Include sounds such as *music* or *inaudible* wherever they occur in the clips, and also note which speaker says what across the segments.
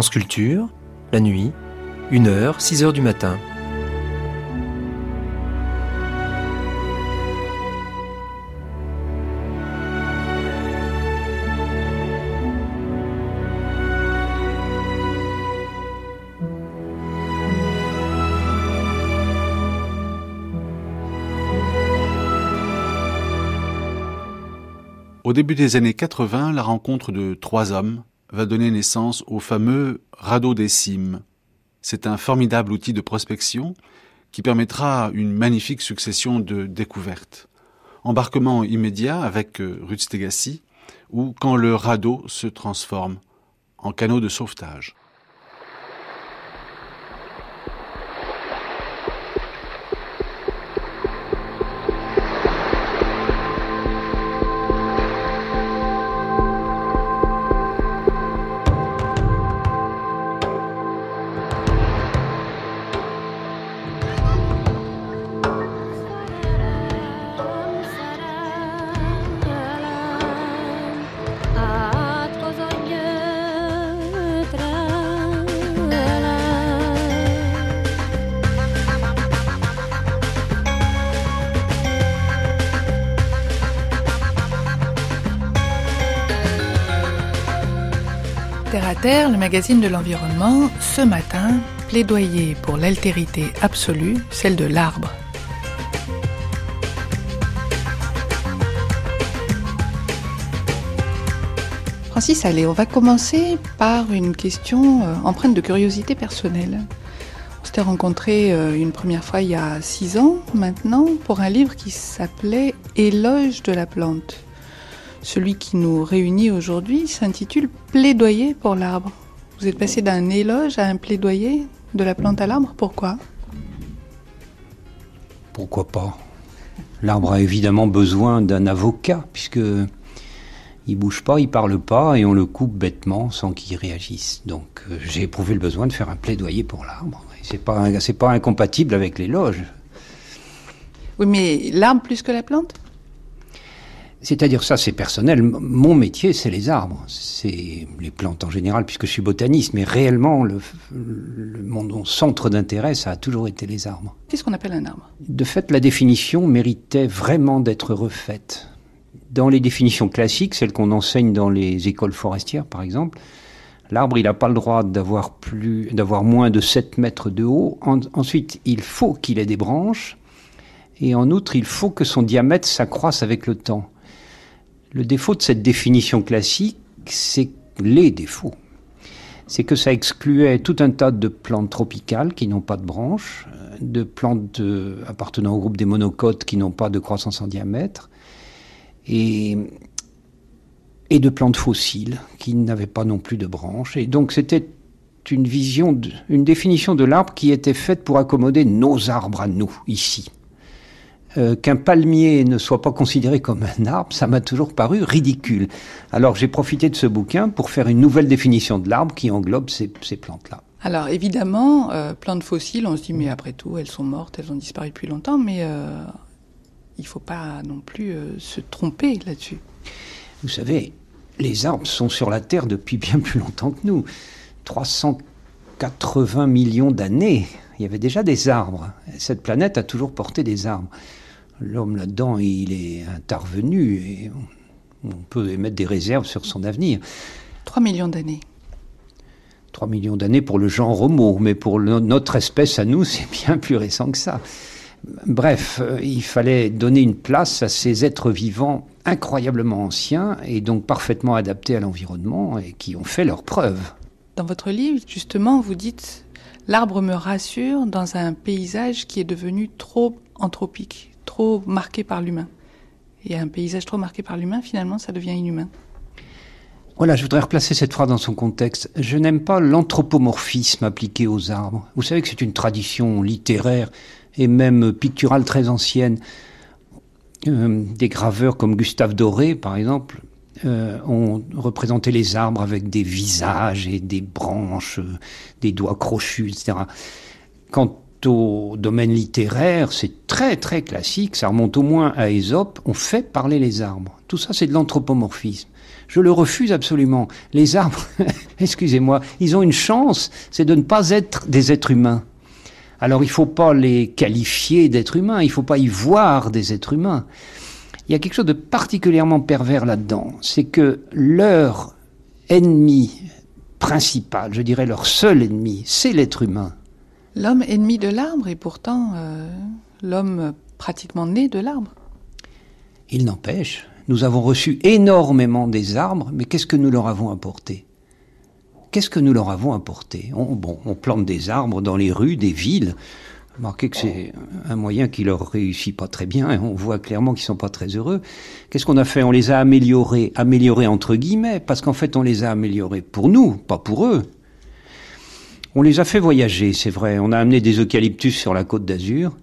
Speaker 1: France Culture, la nuit, 1h, 6h du matin.
Speaker 2: Au début des années 80, la rencontre de trois hommes va donner naissance au fameux radeau des cimes. C'est un formidable outil de prospection qui permettra une magnifique succession de découvertes. Embarquement immédiat avec euh, Ruth Stegassi, ou quand le radeau se transforme en canot de sauvetage.
Speaker 3: Terre à Terre, le magazine de l'environnement, ce matin, plaidoyer pour l'altérité absolue, celle de l'arbre. Francis, allez, on va commencer par une question euh, empreinte de curiosité personnelle. On s'était rencontrés euh, une première fois il y a six ans maintenant pour un livre qui s'appelait Éloge de la plante. Celui qui nous réunit aujourd'hui s'intitule Plaidoyer pour l'arbre. Vous êtes passé d'un éloge à un plaidoyer de la plante à l'arbre, pourquoi?
Speaker 4: Pourquoi pas? L'arbre a évidemment besoin d'un avocat, puisque il bouge pas, il parle pas, et on le coupe bêtement sans qu'il réagisse. Donc euh, j'ai éprouvé le besoin de faire un plaidoyer pour l'arbre. C'est pas, c'est pas incompatible avec l'éloge.
Speaker 3: Oui, mais l'arbre plus que la plante?
Speaker 4: C'est-à-dire ça, c'est personnel. Mon métier, c'est les arbres, c'est les plantes en général, puisque je suis botaniste. Mais réellement, le, le mon centre d'intérêt, ça a toujours été les arbres.
Speaker 3: Qu'est-ce qu'on appelle un arbre?
Speaker 4: De fait, la définition méritait vraiment d'être refaite. Dans les définitions classiques, celles qu'on enseigne dans les écoles forestières, par exemple, l'arbre, il n'a pas le droit d'avoir plus, d'avoir moins de 7 mètres de haut. En, ensuite, il faut qu'il ait des branches. Et en outre, il faut que son diamètre s'accroisse avec le temps. Le défaut de cette définition classique, c'est les défauts. C'est que ça excluait tout un tas de plantes tropicales qui n'ont pas de branches, de plantes de, appartenant au groupe des monocotes qui n'ont pas de croissance en diamètre, et, et de plantes fossiles qui n'avaient pas non plus de branches. Et donc c'était une vision, une définition de l'arbre qui était faite pour accommoder nos arbres à nous, ici. Euh, qu'un palmier ne soit pas considéré comme un arbre, ça m'a toujours paru ridicule. Alors j'ai profité de ce bouquin pour faire une nouvelle définition de l'arbre qui englobe ces, ces plantes-là.
Speaker 3: Alors évidemment, euh, plantes fossiles, on se dit mais après tout, elles sont mortes, elles ont disparu depuis longtemps, mais euh, il faut pas non plus euh, se tromper là-dessus.
Speaker 4: Vous savez, les arbres sont sur la Terre depuis bien plus longtemps que nous. 380 millions d'années. Il y avait déjà des arbres. Cette planète a toujours porté des arbres. L'homme là-dedans, il est intervenu et on peut émettre des réserves sur son avenir.
Speaker 3: 3 millions d'années.
Speaker 4: 3 millions d'années pour le genre Homo, mais pour le, notre espèce à nous, *laughs* c'est bien plus récent que ça. Bref, euh, il fallait donner une place à ces êtres vivants incroyablement anciens et donc parfaitement adaptés à l'environnement et qui ont fait leurs preuves.
Speaker 3: Dans votre livre, justement, vous dites L'arbre me rassure dans un paysage qui est devenu trop anthropique, trop marqué par l'humain. Et un paysage trop marqué par l'humain, finalement, ça devient inhumain.
Speaker 4: Voilà, je voudrais replacer cette phrase dans son contexte. Je n'aime pas l'anthropomorphisme appliqué aux arbres. Vous savez que c'est une tradition littéraire et même picturale très ancienne. Euh, des graveurs comme Gustave Doré, par exemple, euh, ont représenté les arbres avec des visages et des branches, euh, des doigts crochus, etc. Quand au domaine littéraire, c'est très très classique, ça remonte au moins à Ésope, on fait parler les arbres. Tout ça, c'est de l'anthropomorphisme. Je le refuse absolument. Les arbres, *laughs* excusez-moi, ils ont une chance, c'est de ne pas être des êtres humains. Alors il ne faut pas les qualifier d'êtres humains, il ne faut pas y voir des êtres humains. Il y a quelque chose de particulièrement pervers là-dedans, c'est que leur ennemi principal, je dirais leur seul ennemi, c'est l'être humain.
Speaker 3: L'homme ennemi de l'arbre et pourtant euh, l'homme pratiquement né de l'arbre.
Speaker 4: Il n'empêche, nous avons reçu énormément des arbres, mais qu'est-ce que nous leur avons apporté? Qu'est-ce que nous leur avons apporté? On, plante des arbres dans les rues des villes. Remarquez que c'est un moyen qui leur réussit pas très bien et on voit clairement qu'ils sont pas très heureux. Qu'est-ce qu'on a fait? On les a améliorés, améliorés entre guillemets, parce qu'en fait on les a améliorés pour nous, pas pour eux. On les a fait voyager, c'est vrai. On a amené des eucalyptus sur la côte d'Azur.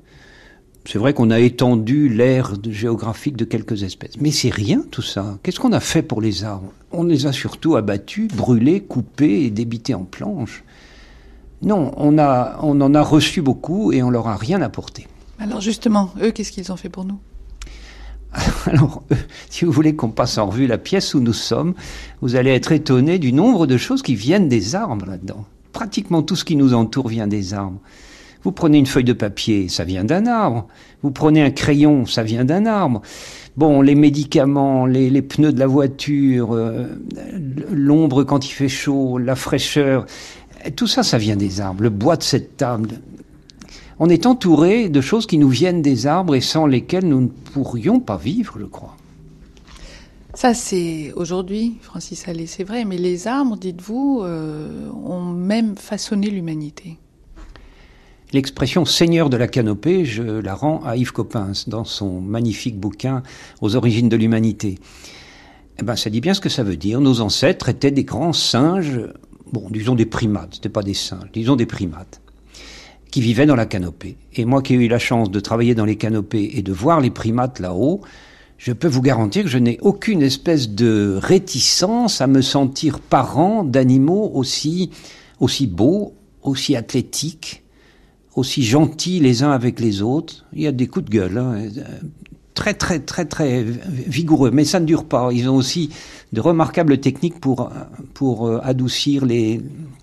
Speaker 4: C'est vrai qu'on a étendu l'aire géographique de quelques espèces. Mais c'est rien tout ça. Qu'est-ce qu'on a fait pour les arbres? On les a surtout abattus, brûlés, coupés et débités en planches. Non, on, a, on en a reçu beaucoup et on leur a rien apporté.
Speaker 3: Alors justement, eux, qu'est-ce qu'ils ont fait pour nous? *laughs*
Speaker 4: Alors, si vous voulez qu'on passe en revue la pièce où nous sommes, vous allez être étonné du nombre de choses qui viennent des arbres là-dedans. Pratiquement tout ce qui nous entoure vient des arbres. Vous prenez une feuille de papier, ça vient d'un arbre. Vous prenez un crayon, ça vient d'un arbre. Bon, les médicaments, les, pneus de la voiture, euh, l'ombre quand il fait chaud, la fraîcheur, tout ça, ça vient des arbres. Le bois de cette table. On est entouré de choses qui nous viennent des arbres et sans lesquelles nous ne pourrions pas vivre, je crois.
Speaker 3: Ça, c'est aujourd'hui, Francis Allais, c'est vrai, mais les arbres, dites-vous, euh, ont même façonné l'humanité.
Speaker 4: L'expression seigneur de la canopée, je la rends à Yves Coppens dans son magnifique bouquin Aux origines de l'humanité. Eh ben, ça dit bien ce que ça veut dire. Nos ancêtres étaient des grands singes, bon, disons des primates, c'était pas des singes, disons des primates, qui vivaient dans la canopée. Et moi qui ai eu la chance de travailler dans les canopées et de voir les primates là-haut, je peux vous garantir que je n'ai aucune espèce de réticence à me sentir parent d'animaux aussi, aussi beaux, aussi athlétiques, aussi gentils les uns avec les autres. Il y a des coups de gueule, hein, très très très très vigoureux, mais ça ne dure pas. Ils ont aussi de remarquables techniques pour pour euh, adoucir les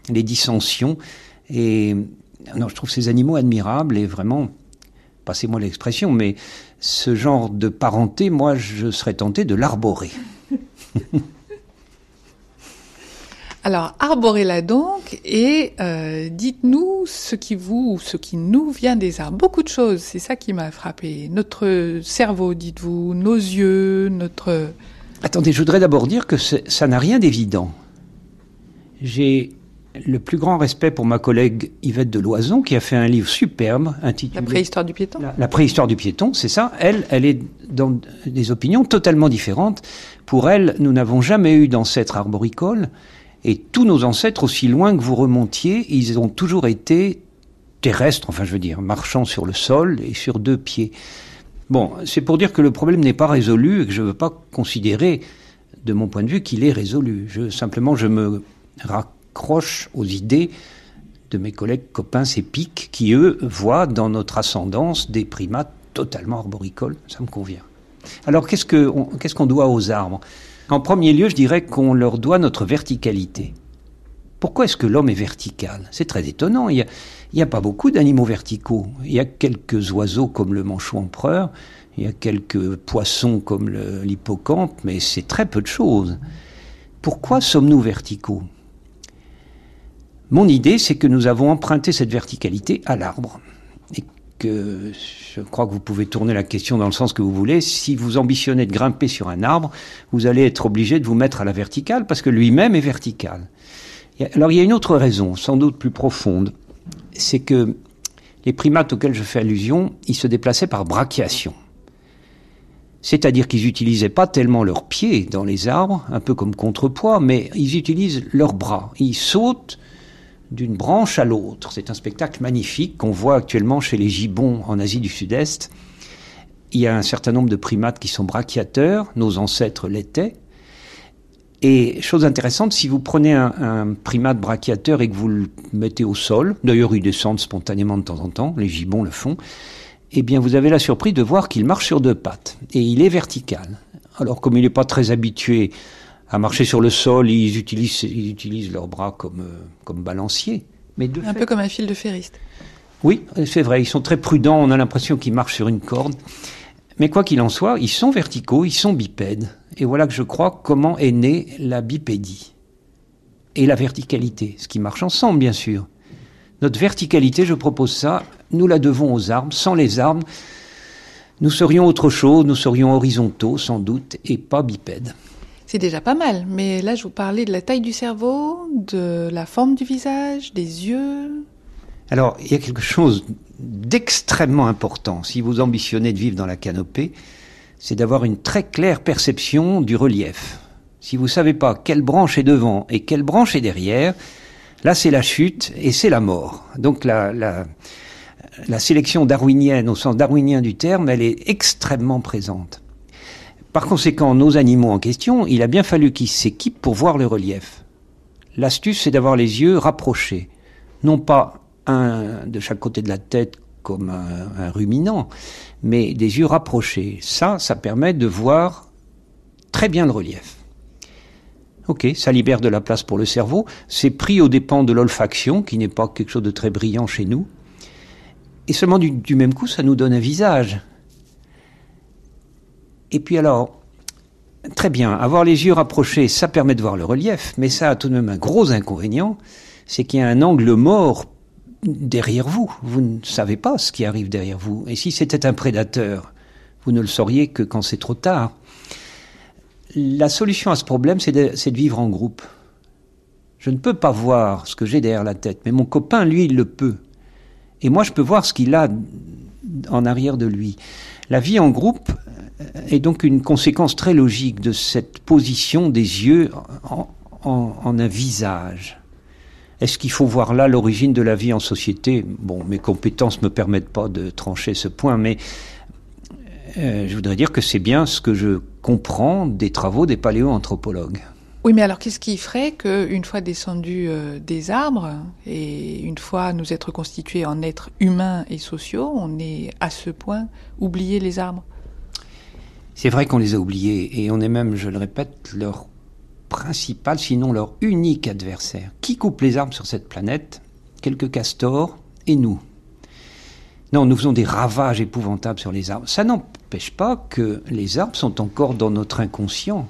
Speaker 4: les dissensions. Et non, je trouve ces animaux admirables et vraiment, passez-moi l'expression, mais ce genre de parenté, moi, je serais tenté de l'arborer. *laughs*
Speaker 3: Alors, arborez-la donc et euh, dites-nous ce qui vous, ce qui nous vient des arbres. Beaucoup de choses, c'est ça qui m'a frappé. Notre cerveau, dites-vous, nos yeux, notre...
Speaker 4: Attendez, je voudrais d'abord dire que ça n'a rien d'évident. J'ai le plus grand respect pour ma collègue Yvette de Loison, qui a fait un livre superbe intitulé...
Speaker 3: La préhistoire du piéton
Speaker 4: La, la préhistoire du piéton, c'est ça. Elle, elle est dans des opinions totalement différentes. Pour elle, nous n'avons jamais eu d'ancêtre arboricole. Et tous nos ancêtres, aussi loin que vous remontiez, ils ont toujours été terrestres, enfin je veux dire, marchant sur le sol et sur deux pieds. Bon, c'est pour dire que le problème n'est pas résolu et que je ne veux pas considérer, de mon point de vue, qu'il est résolu. Je, simplement, je me raccroche aux idées de mes collègues copains pics qui, eux, voient dans notre ascendance des primates totalement arboricoles. Ça me convient. Alors, qu'est-ce qu'on qu'est-ce qu'on doit aux arbres? En premier lieu, je dirais qu'on leur doit notre verticalité. Pourquoi est-ce que l'homme est vertical? C'est très étonnant. Il n'y a, pas beaucoup d'animaux verticaux. Il y a quelques oiseaux comme le manchot empereur, il y a quelques poissons comme l'hippocampe, mais c'est très peu de choses. Pourquoi sommes-nous verticaux? Mon idée, c'est que nous avons emprunté cette verticalité à l'arbre que je crois que vous pouvez tourner la question dans le sens que vous voulez. Si vous ambitionnez de grimper sur un arbre, vous allez être obligé de vous mettre à la verticale parce que lui-même est vertical. Alors il y a une autre raison, sans doute plus profonde, c'est que les primates auxquels je fais allusion, ils se déplaçaient par brachiation. C'est-à-dire qu'ils n'utilisaient pas tellement leurs pieds dans les arbres, un peu comme contrepoids, mais ils utilisent leurs bras. Ils sautent d'une branche à l'autre. C'est un spectacle magnifique qu'on voit actuellement chez les gibbons en Asie du Sud-Est. Il y a un certain nombre de primates qui sont brachiateurs, nos ancêtres l'étaient. Et chose intéressante, si vous prenez un, primate brachiateur et que vous le mettez au sol, d'ailleurs ils descendent spontanément de temps en temps, les gibbons le font, eh bien vous avez la surprise de voir qu'il marche sur deux pattes et il est vertical. Alors comme il n'est pas très habitué à marcher sur le sol, ils utilisent, ils utilisent leurs bras comme, euh, comme balancier.
Speaker 3: Mais de un fait, peu comme un fil de ferriste.
Speaker 4: Oui, c'est vrai, ils sont très prudents, on a l'impression qu'ils marchent sur une corde. Mais quoi qu'il en soit, ils sont verticaux, ils sont bipèdes. Et voilà que je crois comment est née la bipédie. Et la verticalité, ce qui marche ensemble, bien sûr. Notre verticalité, je propose ça, nous la devons aux arbres. Sans les arbres, nous serions autre chose, nous serions horizontaux, sans doute, et pas bipèdes.
Speaker 3: C'est déjà pas mal, mais là je vous parlais de la taille du cerveau, de la forme du visage, des yeux.
Speaker 4: Alors, il y a quelque chose d'extrêmement important si vous ambitionnez de vivre dans la canopée, c'est d'avoir une très claire perception du relief. Si vous savez pas quelle branche est devant et quelle branche est derrière, là c'est la chute et c'est la mort. Donc la, la, la sélection darwinienne, au sens darwinien du terme, elle est extrêmement présente. Par conséquent, nos animaux en question, il a bien fallu qu'ils s'équipent pour voir le relief. L'astuce, c'est d'avoir les yeux rapprochés. Non pas un de chaque côté de la tête comme un, ruminant, mais des yeux rapprochés. Ça, ça permet de voir très bien le relief. Ok, ça libère de la place pour le cerveau. C'est pris aux dépens de l'olfaction, qui n'est pas quelque chose de très brillant chez nous. Et seulement du, du, même coup, ça nous donne un visage. Et puis alors, très bien, avoir les yeux rapprochés, ça permet de voir le relief, mais ça a tout de même un gros inconvénient, c'est qu'il y a un angle mort derrière vous. Vous ne savez pas ce qui arrive derrière vous. Et si c'était un prédateur, vous ne le sauriez que quand c'est trop tard. La solution à ce problème, c'est de, vivre en groupe. Je ne peux pas voir ce que j'ai derrière la tête, mais mon copain, lui, il le peut. Et moi, je peux voir ce qu'il a en arrière de lui. La vie en groupe est donc une conséquence très logique de cette position des yeux en, un visage. Est-ce qu'il faut voir là l'origine de la vie en société? Bon, mes compétences ne me permettent pas de trancher ce point, mais euh, je voudrais dire que c'est bien ce que je comprends des travaux des paléoanthropologues.
Speaker 3: Oui, mais alors qu'est-ce qui ferait qu'une fois descendus euh, des arbres et une fois nous être constitués en êtres humains et sociaux, on ait à ce point oublié les arbres?
Speaker 4: C'est vrai qu'on les a oubliés et on est même, je le répète, leur principal, sinon leur unique adversaire. Qui coupe les arbres sur cette planète? Quelques castors et nous. Non, nous faisons des ravages épouvantables sur les arbres. Ça n'empêche pas que les arbres sont encore dans notre inconscient.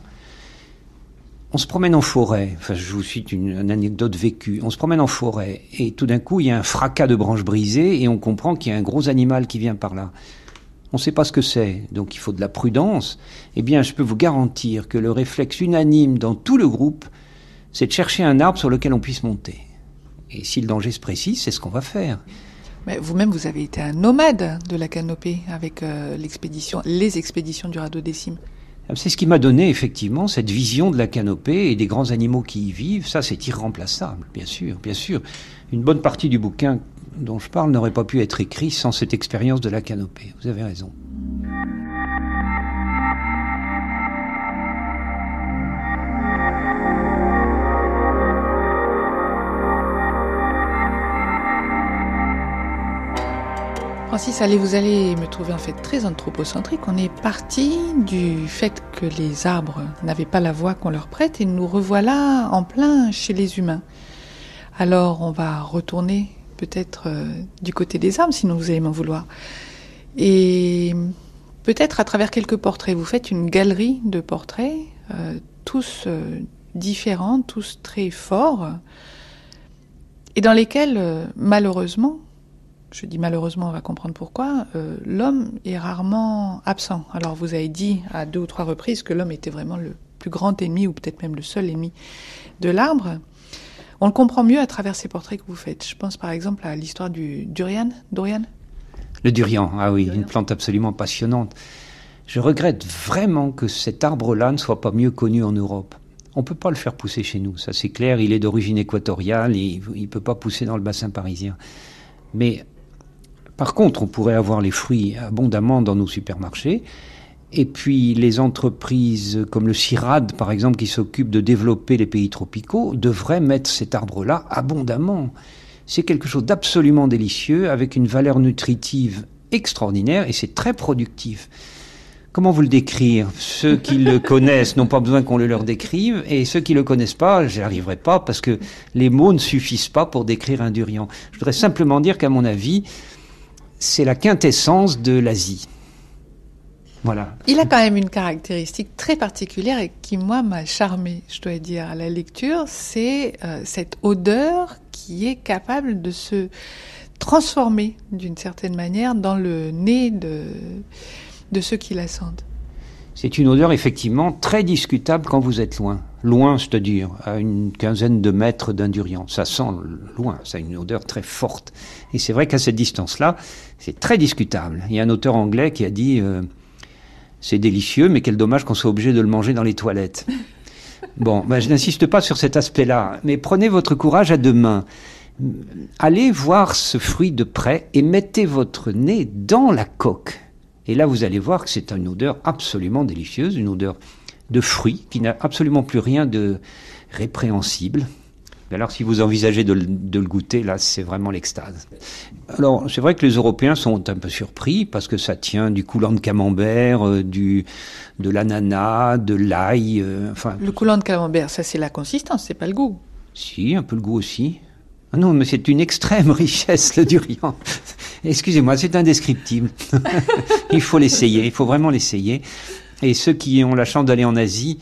Speaker 4: On se promène en forêt, enfin je vous cite une, anecdote vécue, on se promène en forêt et tout d'un coup il y a un fracas de branches brisées et on comprend qu'il y a un gros animal qui vient par là on ne sait pas ce que c'est, donc il faut de la prudence, eh bien je peux vous garantir que le réflexe unanime dans tout le groupe, c'est de chercher un arbre sur lequel on puisse monter. Et si le danger se précise, c'est ce qu'on va faire.
Speaker 3: Mais vous-même, vous avez été un nomade de la canopée avec euh, l'expédition, les expéditions du radeau décime.
Speaker 4: C'est ce qui m'a donné effectivement cette vision de la canopée et des grands animaux qui y vivent. Ça, c'est irremplaçable, bien sûr, bien sûr. Une bonne partie du bouquin dont je parle n'aurait pas pu être écrit sans cette expérience de la canopée. Vous avez raison.
Speaker 3: Francis, allez, vous allez me trouver en fait très anthropocentrique. On est parti du fait que les arbres n'avaient pas la voix qu'on leur prête et nous revoilà en plein chez les humains. Alors on va retourner peut-être euh, du côté des arbres, sinon vous allez m'en vouloir. Et peut-être à travers quelques portraits, vous faites une galerie de portraits, euh, tous euh, différents, tous très forts, et dans lesquels, malheureusement, je dis malheureusement, on va comprendre pourquoi, l'homme est rarement absent. Alors vous avez dit à deux ou trois reprises que l'homme était vraiment le plus grand ennemi, ou peut-être même le seul ennemi de l'arbre. On le comprend mieux à travers ces portraits que vous faites. Je pense par exemple à l'histoire du durian. Dorian
Speaker 4: Le durian, ah oui, durian. une plante absolument passionnante. Je regrette vraiment que cet arbre-là ne soit pas mieux connu en Europe. On ne peut pas le faire pousser chez nous, ça c'est clair, il est d'origine équatoriale, et il ne peut pas pousser dans le bassin parisien. Mais par contre, on pourrait avoir les fruits abondamment dans nos supermarchés, Et puis les entreprises comme le CIRAD, par exemple, qui s'occupent de développer les pays tropicaux, devraient mettre cet arbre-là abondamment. C'est quelque chose d'absolument délicieux, avec une valeur nutritive extraordinaire, et c'est très productif. Comment vous le décrire? Ceux qui le *laughs* connaissent n'ont pas besoin qu'on le leur décrive, et ceux qui le connaissent pas, j'y arriverai pas parce que les mots ne suffisent pas pour décrire un durian. Je voudrais simplement dire qu'à mon avis, c'est la quintessence de l'Asie. Voilà.
Speaker 3: Il a quand même une caractéristique très particulière et qui, moi, m'a charmé, je dois dire, à la lecture, c'est euh, cette odeur qui est capable de se transformer d'une certaine manière dans le nez de, de ceux qui la sentent.
Speaker 4: C'est une odeur effectivement très discutable quand vous êtes loin. Loin, c'est-à-dire à une quinzaine de mètres d'un durian. Ça sent loin, ça a une odeur très forte. Et c'est vrai qu'à cette distance-là, c'est très discutable. Il y a un auteur anglais qui a dit euh, c'est délicieux, mais quel dommage qu'on soit obligé de le manger dans les toilettes. Bon, ben, je n'insiste pas sur cet aspect-là, mais prenez votre courage à deux mains. Allez voir ce fruit de près et mettez votre nez dans la coque. Et là, vous allez voir que c'est une odeur absolument délicieuse, une odeur de fruits qui n'a absolument plus rien de répréhensible. Alors, si vous envisagez de, le goûter, là, c'est vraiment l'extase. Alors, c'est vrai que les Européens sont un peu surpris parce que ça tient du coulant de camembert, euh, du, de l'ananas, de l'ail. Euh, enfin.
Speaker 3: Le coulant de camembert, ça, c'est la consistance, c'est pas le goût.
Speaker 4: Si, un peu le goût aussi. Ah non, mais c'est une extrême *laughs* richesse, le durian. Excusez-moi, c'est indescriptible. *laughs* il faut l'essayer, il faut vraiment l'essayer. Et ceux qui ont la chance d'aller en Asie,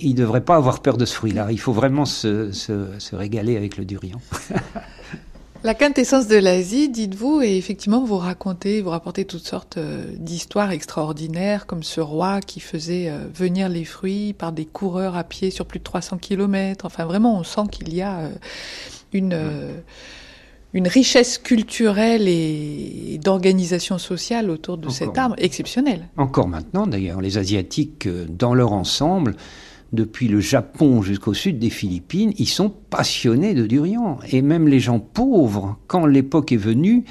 Speaker 4: ils ne devraient pas avoir peur de ce fruit-là. Il faut vraiment se, se régaler avec le durian. *laughs*
Speaker 3: La quintessence de l'Asie, dites-vous, et effectivement, vous racontez, vous rapportez toutes sortes euh, d'histoires extraordinaires, comme ce roi qui faisait euh, venir les fruits par des coureurs à pied sur plus de 300 kilomètres. Enfin, vraiment, on sent qu'il y a euh, une, une richesse culturelle et d'organisation sociale autour de cet arbre exceptionnelle.
Speaker 4: Encore maintenant, d'ailleurs, les Asiatiques, dans leur ensemble, depuis le Japon jusqu'au sud des Philippines, ils sont passionnés de durian. Et même les gens pauvres, quand l'époque est venue,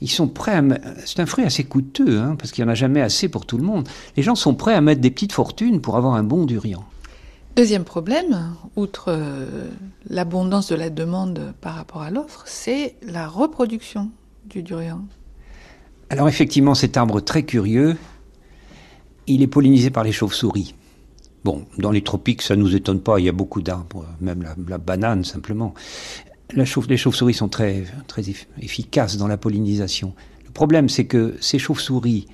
Speaker 4: ils sont prêts à... C'est un fruit assez coûteux, hein, parce qu'il n'y en a jamais assez pour tout le monde. Les gens sont prêts à mettre des petites fortunes pour avoir un bon durian.
Speaker 3: Deuxième problème, outre euh, l'abondance de la demande par rapport à l'offre, c'est la reproduction du durian.
Speaker 4: Alors effectivement, cet arbre très curieux, il est pollinisé par les chauves-souris. Bon, dans les tropiques, ça nous étonne pas, il y a beaucoup d'arbres, même la, banane simplement. les chauves-souris sont très, efficaces dans la pollinisation. Le problème, c'est que ces chauves-souris,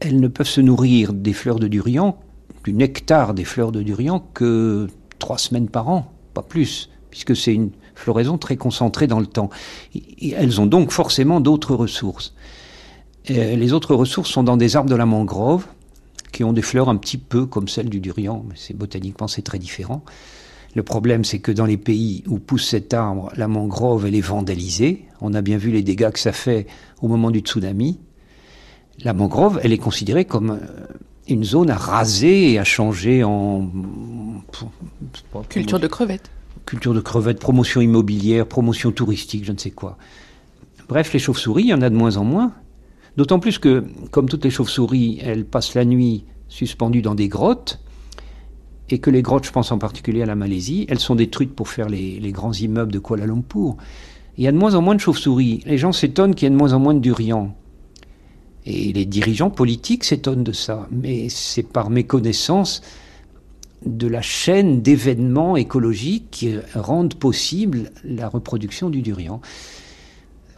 Speaker 4: elles ne peuvent se nourrir des fleurs de durian du nectar des fleurs de durian que trois semaines par an, pas plus, puisque c'est une floraison très concentrée dans le temps. Elles ont donc forcément d'autres ressources. les autres ressources sont dans des arbres de la mangrove, qui ont des fleurs un petit peu comme celles du durian, mais c'est botaniquement c'est très différent. Le problème, c'est que dans les pays où pousse cet arbre, la mangrove, elle est vandalisée. On a bien vu les dégâts que ça fait au moment du tsunami. La mangrove, elle est considérée comme euh, une zone à raser et à changer en...
Speaker 3: Culture de crevettes.
Speaker 4: Culture de crevettes, promotion immobilière, promotion touristique, je ne sais quoi. Bref, les chauves-souris, il y en a de moins en moins. D'autant plus que, comme toutes les chauves-souris, elles passent la nuit suspendues dans des grottes, et que les grottes, je pense en particulier à la Malaisie, elles sont détruites pour faire les, grands immeubles de Kuala Lumpur. Il y a de moins en moins de chauves-souris. Les gens s'étonnent qu'il y ait de moins en moins de durians. Et les dirigeants politiques s'étonnent de ça. Mais c'est par méconnaissance de la chaîne d'événements écologiques qui rendent possible la reproduction du durian.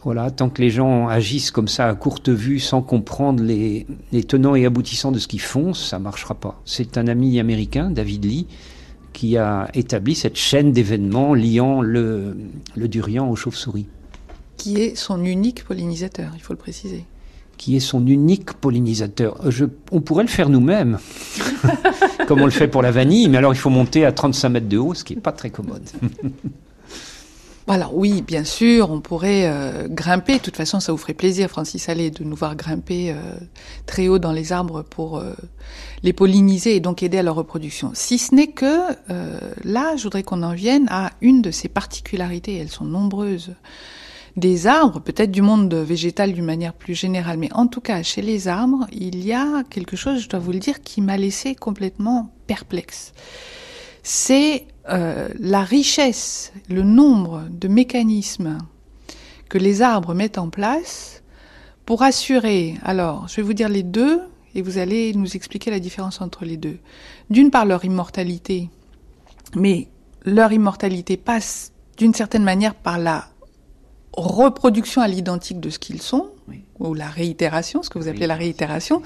Speaker 4: Voilà, tant que les gens agissent comme ça à courte vue sans comprendre les, tenants et aboutissants de ce qu'ils font, ça ne marchera pas. C'est un ami américain, David Lee, qui a établi cette chaîne d'événements liant le, le durian aux chauves-souris.
Speaker 3: Qui est son unique pollinisateur, il faut le préciser
Speaker 4: qui est son unique pollinisateur. Je, on pourrait le faire nous-mêmes, *laughs* comme on le fait pour la vanille, mais alors il faut monter à 35 mètres de haut, ce qui n'est pas très commode. *laughs*
Speaker 3: Alors oui, bien sûr, on pourrait euh, grimper. De toute façon, ça vous ferait plaisir, Francis Allais, de nous voir grimper euh, très haut dans les arbres pour euh, les polliniser et donc aider à leur reproduction. Si ce n'est que là, je voudrais qu'on en vienne à une de ces particularités, elles sont nombreuses, des arbres, peut-être du monde végétal d'une manière plus générale, mais en tout cas chez les arbres, il y a quelque chose, je dois vous le dire, qui m'a laissé complètement perplexe. C'est euh, la richesse, le nombre de mécanismes que les arbres mettent en place pour assurer, alors je vais vous dire les deux, et vous allez nous expliquer la différence entre les deux. D'une part, leur immortalité, mais leur immortalité passe d'une certaine manière par la reproduction à l'identique de ce qu'ils sont, ou la réitération, ce que vous appelez la réitération.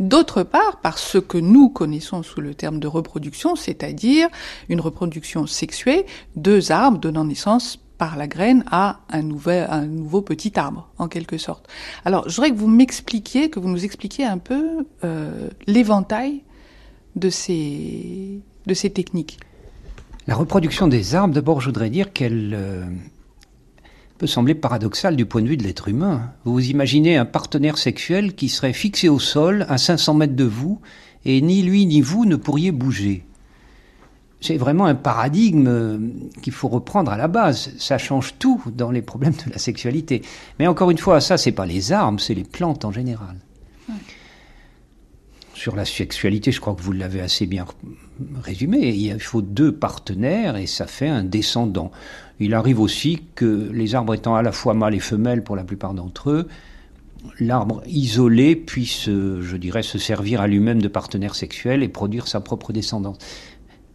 Speaker 3: D'autre part, par ce que nous connaissons sous le terme de reproduction, c'est-à-dire une reproduction sexuée, deux arbres donnant naissance par la graine à un, nouvel, un nouveau petit arbre, en quelque sorte. Alors, je voudrais que vous m'expliquiez, que vous nous expliquiez un peu euh, l'éventail de ces, de ces techniques.
Speaker 4: La reproduction des arbres, d'abord, je voudrais dire qu'elle euh, peut sembler paradoxale du point de vue de l'être humain. Vous vous imaginez un partenaire sexuel qui serait fixé au sol à 500 mètres de vous, et ni lui ni vous ne pourriez bouger c'est vraiment un paradigme euh, qu'il faut reprendre à la base. Ça change tout dans les problèmes de la sexualité. Mais encore une fois, ça, c'est pas les armes, c'est les plantes en général. Sur la sexualité, je crois que vous l'avez assez bien résumé. Il faut deux partenaires et ça fait un descendant. Il arrive aussi que les arbres étant à la fois mâles et femelles pour la plupart d'entre eux, l'arbre isolé puisse, euh, je dirais, se servir à lui-même de partenaire sexuel et produire sa propre descendance.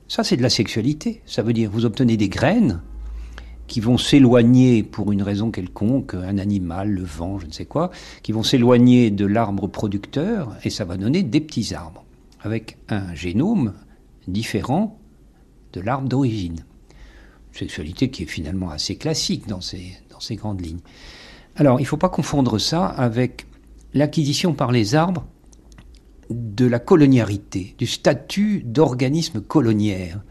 Speaker 4: Ça, c'est de la sexualité. Ça veut dire, vous obtenez des graines qui vont s'éloigner pour une raison quelconque, un animal, le vent, je ne sais quoi, qui vont s'éloigner de l'arbre producteur et ça va donner des petits arbres avec un génome différent de l'arbre d'origine. Sexualité qui est finalement assez classique dans ces, dans ces grandes lignes. Alors, il ne faut pas confondre ça avec l'acquisition par les arbres de la coloniarité, du statut d'organisme coloniaire.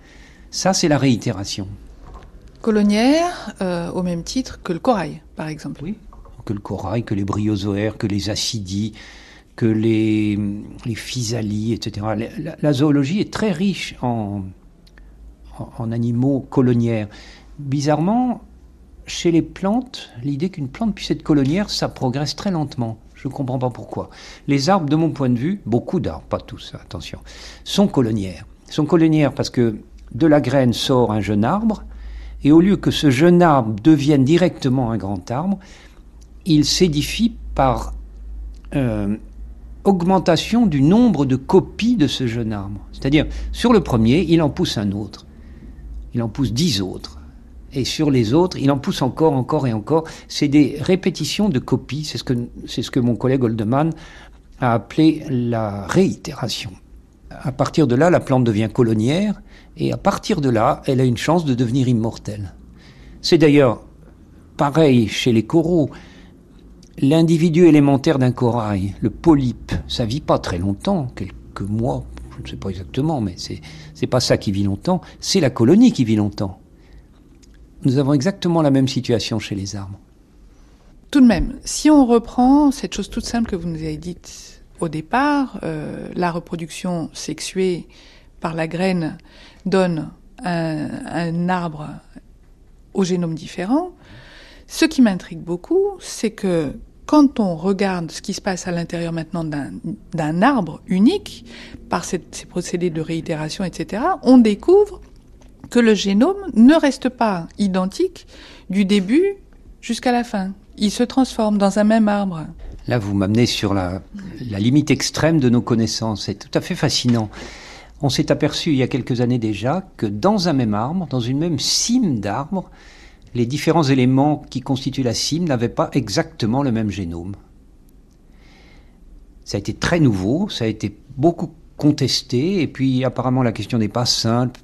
Speaker 4: Ça, c'est la réitération.
Speaker 3: Coloniaire, euh, au même titre que le corail, par exemple.
Speaker 4: Oui, que le corail, que les bryozoaires, que les acidies, que les, les etc. La, zoologie est très riche en, en animaux coloniaires. Bizarrement, chez les plantes, l'idée qu'une plante puisse être coloniaire, ça progresse très lentement. Je ne comprends pas pourquoi. Les arbres, de mon point de vue, beaucoup d'arbres, pas tous, attention, sont colonières. Sont colonières parce que de la graine sort un jeune arbre, et au lieu que ce jeune arbre devienne directement un grand arbre, il s'édifie par euh, augmentation du nombre de copies de ce jeune arbre. C'est-à-dire, sur le premier, il en pousse un autre. Il en pousse dix autres et sur les autres, il en pousse encore, encore et encore. C'est des répétitions de copies, c'est ce que, c'est ce que mon collègue Oldman a appelé la réitération. À partir de là, la plante devient colonière, et à partir de là, elle a une chance de devenir immortelle. C'est d'ailleurs pareil chez les coraux. L'individu élémentaire d'un corail, le polype, ça vit pas très longtemps, quelques mois, je ne sais pas exactement, mais c'est, c'est pas ça qui vit longtemps, c'est la colonie qui vit longtemps nous avons exactement la même situation chez les arbres.
Speaker 3: Tout de même, si on reprend cette chose toute simple que vous nous avez dite au départ, euh, la reproduction sexuée par la graine donne un, un arbre au génome différent. Ce qui m'intrigue beaucoup, c'est que quand on regarde ce qui se passe à l'intérieur maintenant d'un arbre unique, par ces procédés de réitération, etc., on découvre que le génome ne reste pas identique du début jusqu'à la fin. Il se transforme dans un même arbre.
Speaker 4: Là, vous m'amenez sur la, limite extrême de nos connaissances. C'est tout à fait fascinant. On s'est aperçu il y a quelques années déjà que dans un même arbre, dans une même cime d'arbre, les différents éléments qui constituent la cime n'avaient pas exactement le même génome. Ça a été très nouveau, ça a été beaucoup contesté, et puis apparemment la question n'est pas simple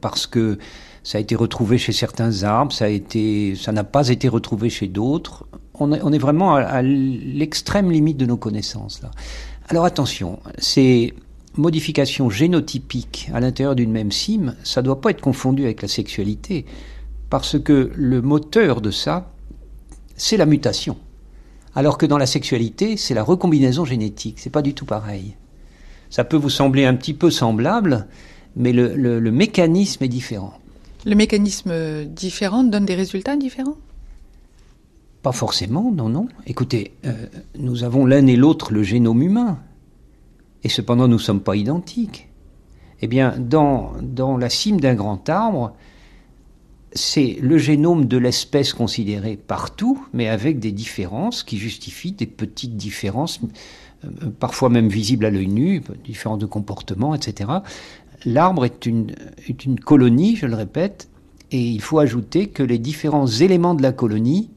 Speaker 4: parce que ça a été retrouvé chez certains arbres, ça n'a pas été retrouvé chez d'autres. On, est vraiment à, l'extrême limite de nos connaissances. Alors attention, ces modifications génotypiques à l'intérieur d'une même cime, ça ne doit pas être confondu avec la sexualité, parce que le moteur de ça, c'est la mutation. Alors que dans la sexualité, c'est la recombinaison génétique. C'est pas du tout pareil. Ça peut vous sembler un petit peu semblable, mais le, mécanisme est différent.
Speaker 3: Le mécanisme différent donne des résultats différents?
Speaker 4: Pas forcément, non, non. Écoutez, euh, nous avons l'un et l'autre le génome humain, et cependant nous ne sommes pas identiques. Eh bien, dans, dans la cime d'un grand arbre, c'est le génome de l'espèce considéré partout, mais avec des différences qui justifient des petites différences, euh, parfois même visibles à l'œil nu, différences de comportement, etc. L'arbre est une, est une colonie, je le répète, et il faut ajouter que les différents éléments de la colonie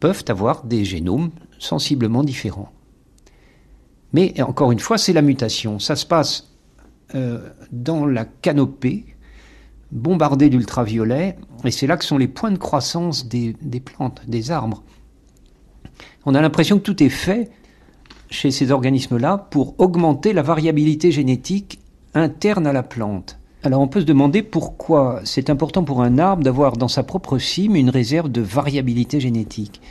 Speaker 4: peuvent avoir des génomes sensiblement différents. Mais encore une fois, c'est la mutation. Ça se passe euh, dans la canopée, bombardée d'ultraviolets, et c'est là que sont les points de croissance des, des plantes, des arbres. On a l'impression que tout est fait chez ces organismes-là pour augmenter la variabilité génétique interne à la plante. Alors on peut se demander pourquoi c'est important pour un arbre d'avoir dans sa propre cime une réserve de variabilité génétique.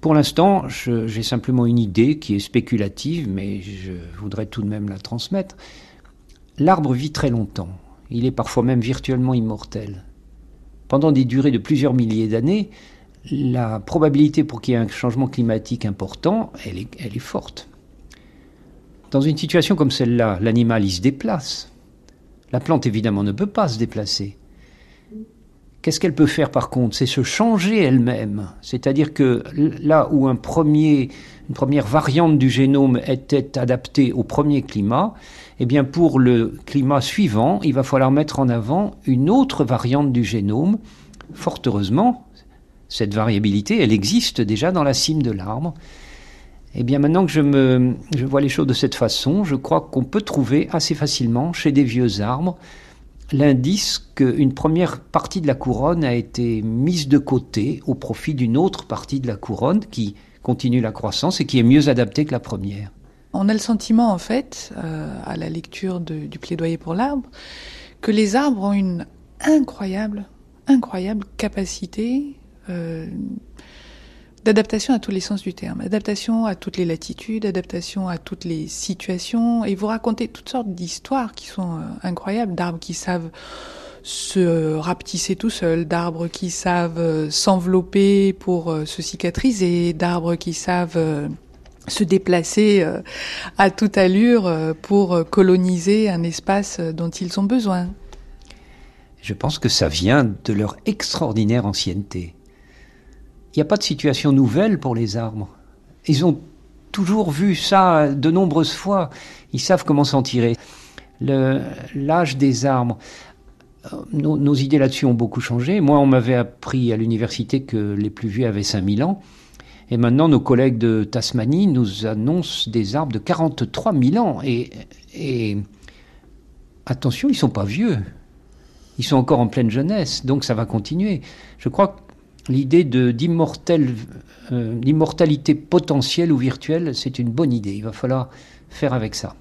Speaker 4: Pour l'instant, j'ai simplement une idée qui est spéculative, mais je voudrais tout de même la transmettre. L'arbre vit très longtemps. Il est parfois même virtuellement immortel. Pendant des durées de plusieurs milliers d'années, la probabilité pour qu'il y ait un changement climatique important, elle est, forte. Dans une situation comme celle-là, l'animal, il se déplace. La plante, évidemment, ne peut pas se déplacer. Qu'est-ce qu'elle peut faire par contre? C'est se changer elle-même. C'est-à-dire que là où un premier, une première variante du génome était adaptée au premier climat, eh bien pour le climat suivant, il va falloir mettre en avant une autre variante du génome. Fort heureusement, cette variabilité, elle existe déjà dans la cime de l'arbre. Eh bien, maintenant que je, me, je vois les choses de cette façon, je crois qu'on peut trouver assez facilement chez des vieux arbres l'indice qu'une première partie de la couronne a été mise de côté au profit d'une autre partie de la couronne qui continue la croissance et qui est mieux adaptée que la première.
Speaker 3: On a le sentiment, en fait, euh, à la lecture du plaidoyer pour l'arbre, que les arbres ont une incroyable, incroyable capacité euh, d'adaptation à tous les sens du terme, adaptation à toutes les latitudes, adaptation à toutes les situations, et vous racontez toutes sortes d'histoires qui sont euh, incroyables, d'arbres qui savent se rapetisser tout seuls, d'arbres qui savent euh, s'envelopper pour euh, se cicatriser, d'arbres qui savent se déplacer à toute allure pour coloniser un espace dont ils ont besoin.
Speaker 4: Je pense que ça vient de leur extraordinaire ancienneté. Il n'y a pas de situation nouvelle pour les arbres. Ils ont toujours vu ça de nombreuses fois. Ils savent comment s'en tirer. L'âge des arbres, euh, nos, idées là-dessus ont beaucoup changé. Moi, on m'avait appris à l'université que les plus vieux avaient 5000 ans. Et maintenant, nos collègues de Tasmanie nous annoncent des arbres de 43 000 ans. Et, et attention, ils sont pas vieux. Ils sont encore en pleine jeunesse. Donc ça va continuer. Je crois que l'idée de euh, d'immortalité potentielle ou virtuelle, c'est une bonne idée. Il va falloir faire avec ça.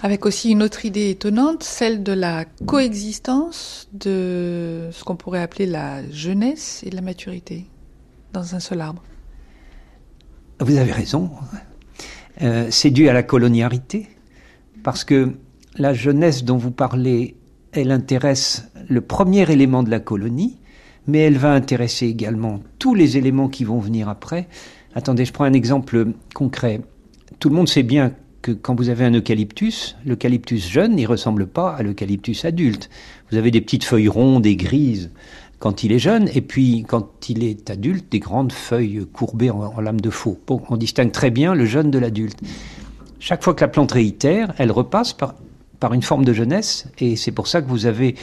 Speaker 3: Avec aussi une autre idée étonnante, celle de la coexistence de ce qu'on pourrait appeler la jeunesse et la maturité dans un seul arbre.
Speaker 4: Vous avez raison. Euh, c'est dû à la coloniarité, parce que la jeunesse dont vous parlez, elle intéresse le premier élément de la colonie, mais elle va intéresser également tous les éléments qui vont venir après. Attendez, je prends un exemple concret. Tout le monde sait bien que quand vous avez un eucalyptus, l'eucalyptus jeune, il ressemble pas à l'eucalyptus adulte. Vous avez des petites feuilles rondes et grises quand il est jeune, et puis quand il est adulte, des grandes feuilles courbées en, lame de faux. on distingue très bien le jeune de l'adulte. Chaque fois que la plante réitère, elle repasse par une forme de jeunesse, et c'est pour ça que vous avez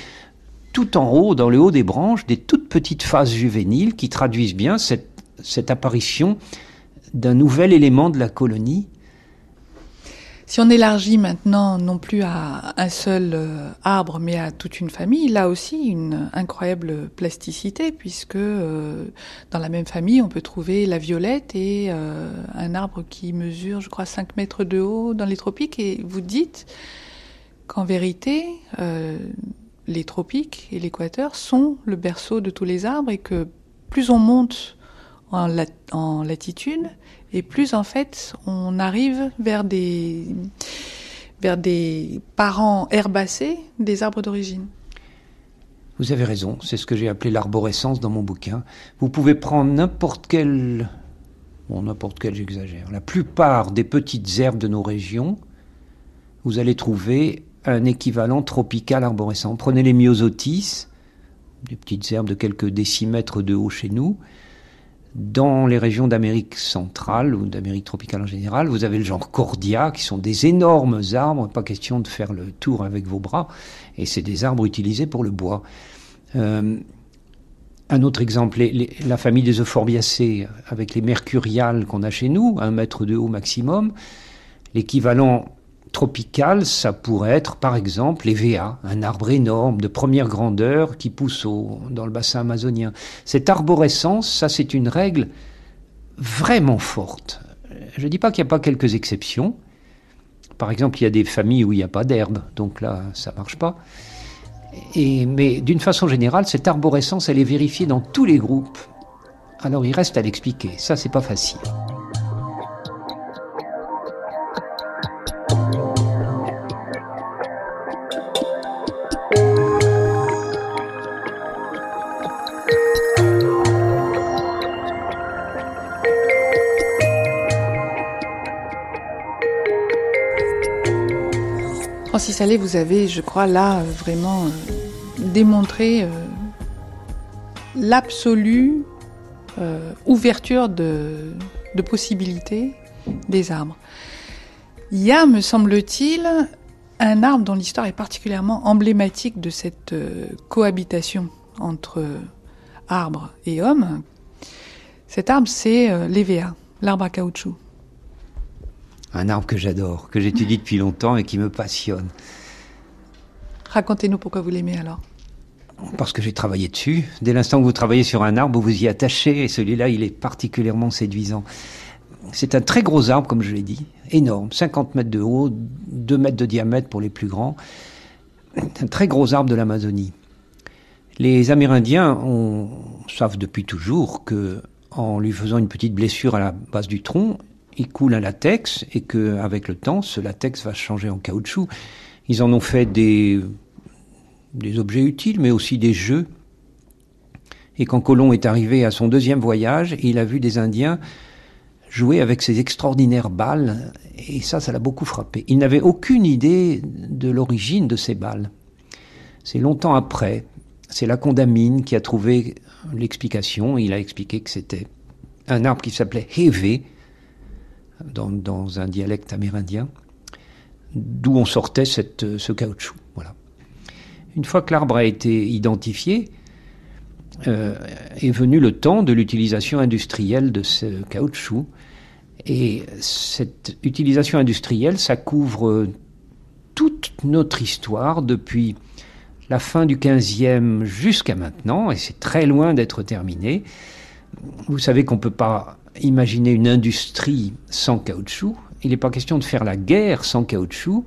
Speaker 4: tout en haut, dans le haut des branches, des toutes petites phases juvéniles qui traduisent bien cette, apparition d'un nouvel élément de la colonie.
Speaker 3: Si on élargit maintenant non plus à un seul euh, arbre, mais à toute une famille, là aussi une incroyable plasticité, puisque euh, dans la même famille, on peut trouver la violette et euh, un arbre qui mesure, je crois, 5 mètres de haut dans les tropiques. Et vous dites qu'en vérité, les tropiques et l'équateur sont le berceau de tous les arbres et que plus on monte en, latitude et plus en fait on arrive vers des, vers des parents herbacés des arbres d'origine.
Speaker 4: Vous avez raison, c'est ce que j'ai appelé l'arborescence dans mon bouquin. Vous pouvez prendre n'importe quel... Bon, n'importe quel, j'exagère. La plupart des petites herbes de nos régions, vous allez trouver un équivalent tropical arborescent. Prenez les myosotis, des petites herbes de quelques décimètres de haut chez nous. Dans les régions d'Amérique centrale ou d'Amérique tropicale en général, vous avez le genre cordia, qui sont des énormes arbres, pas question de faire le tour avec vos bras, et c'est des arbres utilisés pour le bois. Euh, un autre exemple, la famille des euphorbiacées, avec les mercuriales qu'on a chez nous, un mètre de haut maximum, l'équivalent tropical, ça pourrait être par exemple l'EVA, un arbre énorme de première grandeur qui pousse dans le bassin amazonien. Cette arborescence, ça c'est une règle vraiment forte. Je ne dis pas qu'il n'y a pas quelques exceptions. Par exemple, il y a des familles où il n'y a pas d'herbe, donc là, ça ne marche pas. Et, mais d'une façon générale, cette arborescence, elle est vérifiée dans tous les groupes. Alors il reste à l'expliquer. Ça, c'est pas facile.
Speaker 3: Francis Allais, vous avez, je crois, là vraiment euh, démontré euh, l'absolue euh, ouverture de, possibilités des arbres. Il y a, me semble-t-il, un arbre dont l'histoire est particulièrement emblématique de cette cohabitation entre arbre et homme. Cet arbre, c'est l'EVA, l'arbre à caoutchouc
Speaker 4: un arbre que j'adore, que j'étudie depuis longtemps et qui me passionne.
Speaker 3: Racontez-nous pourquoi vous l'aimez alors.
Speaker 4: Parce que j'ai travaillé dessus. Dès l'instant que vous travaillez sur un arbre, vous vous y attachez et celui-là, il est particulièrement séduisant. C'est un très gros arbre, comme je l'ai dit, énorme, 50 mètres de haut, 2 mètres de diamètre pour les plus grands. Un très gros arbre de l'Amazonie. Les Amérindiens savent depuis toujours que, en lui faisant une petite blessure à la base du tronc, il coule un latex et que avec le temps, ce latex va changer en caoutchouc. Ils en ont fait des, des objets utiles, mais aussi des jeux. Et quand Colomb est arrivé à son deuxième voyage, il a vu des Indiens jouer avec ces extraordinaires balles, et ça, ça l'a beaucoup frappé. Il n'avait aucune idée de l'origine de ces balles. C'est longtemps après, c'est la condamine qui a trouvé l'explication. Il a expliqué que c'était un arbre qui s'appelait Heve, dans, un dialecte amérindien, d'où on sortait cette, ce caoutchouc. Voilà. Une fois que l'arbre a été identifié, euh, est venu le temps de l'utilisation industrielle de ce caoutchouc. Et cette utilisation industrielle, ça couvre toute notre histoire depuis la fin du 15e jusqu'à maintenant, et c'est très loin d'être terminé. Vous savez qu'on ne peut pas imaginer une industrie sans caoutchouc. Il n'est pas question de faire la guerre sans caoutchouc.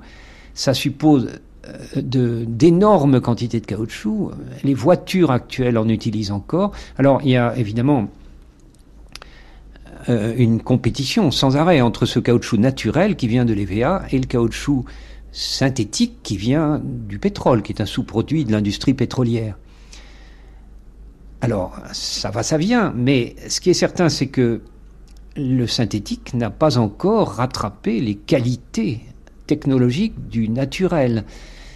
Speaker 4: Ça suppose euh, d'énormes quantités de caoutchouc. Les voitures actuelles en utilisent encore. Alors il y a évidemment euh, une compétition sans arrêt entre ce caoutchouc naturel qui vient de l'EVA et le caoutchouc synthétique qui vient du pétrole, qui est un sous-produit de l'industrie pétrolière. Alors, ça va, ça vient, mais ce qui est certain, c'est que le synthétique n'a pas encore rattrapé les qualités technologiques du naturel.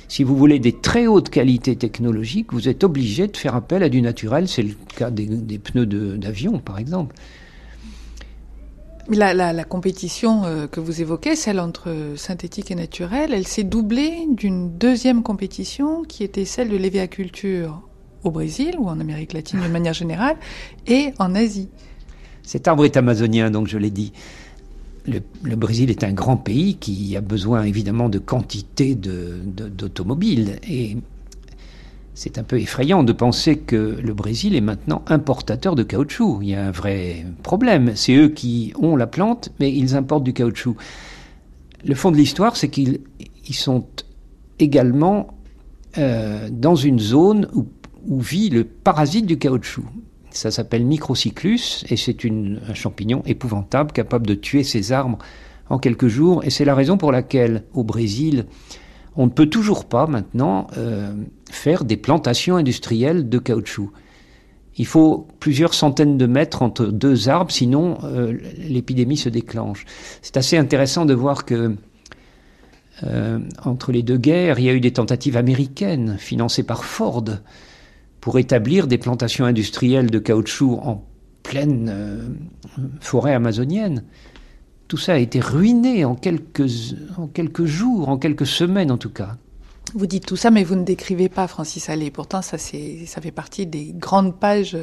Speaker 4: Si vous voulez des très hautes qualités technologiques, vous êtes obligé de faire appel à du naturel. C'est le cas des, pneus d'avion, par exemple.
Speaker 3: La, la, compétition euh, que vous évoquez, celle entre synthétique et naturel, elle s'est doublée d'une deuxième compétition qui était celle de l'évéaculture au Brésil ou en Amérique latine de *laughs* manière générale et en Asie.
Speaker 4: Cet arbre est amazonien, donc je l'ai dit. Le, Brésil est un grand pays qui a besoin évidemment de quantité d'automobiles. et c'est un peu effrayant de penser que le Brésil est maintenant importateur de caoutchouc. Il y a un vrai problème. C'est eux qui ont la plante, mais ils importent du caoutchouc. Le fond de l'histoire, c'est qu'ils sont également euh, dans une zone où, où vit le parasite du caoutchouc. Ça s'appelle Microcyclus et c'est un champignon épouvantable capable de tuer ses arbres en quelques jours. Et c'est la raison pour laquelle au Brésil, on ne peut toujours pas maintenant euh, faire des plantations industrielles de caoutchouc. Il faut plusieurs centaines de mètres entre deux arbres, sinon euh, l'épidémie se déclenche. C'est assez intéressant de voir que euh, entre les deux guerres, il y a eu des tentatives américaines financées par Ford pour établir des plantations industrielles de caoutchouc en pleine euh, forêt amazonienne. Tout ça a été ruiné en quelques, jours, en quelques semaines en tout cas.
Speaker 3: Vous dites tout ça, mais vous ne décrivez pas Francis Allais. Pourtant, ça, ça fait partie des grandes pages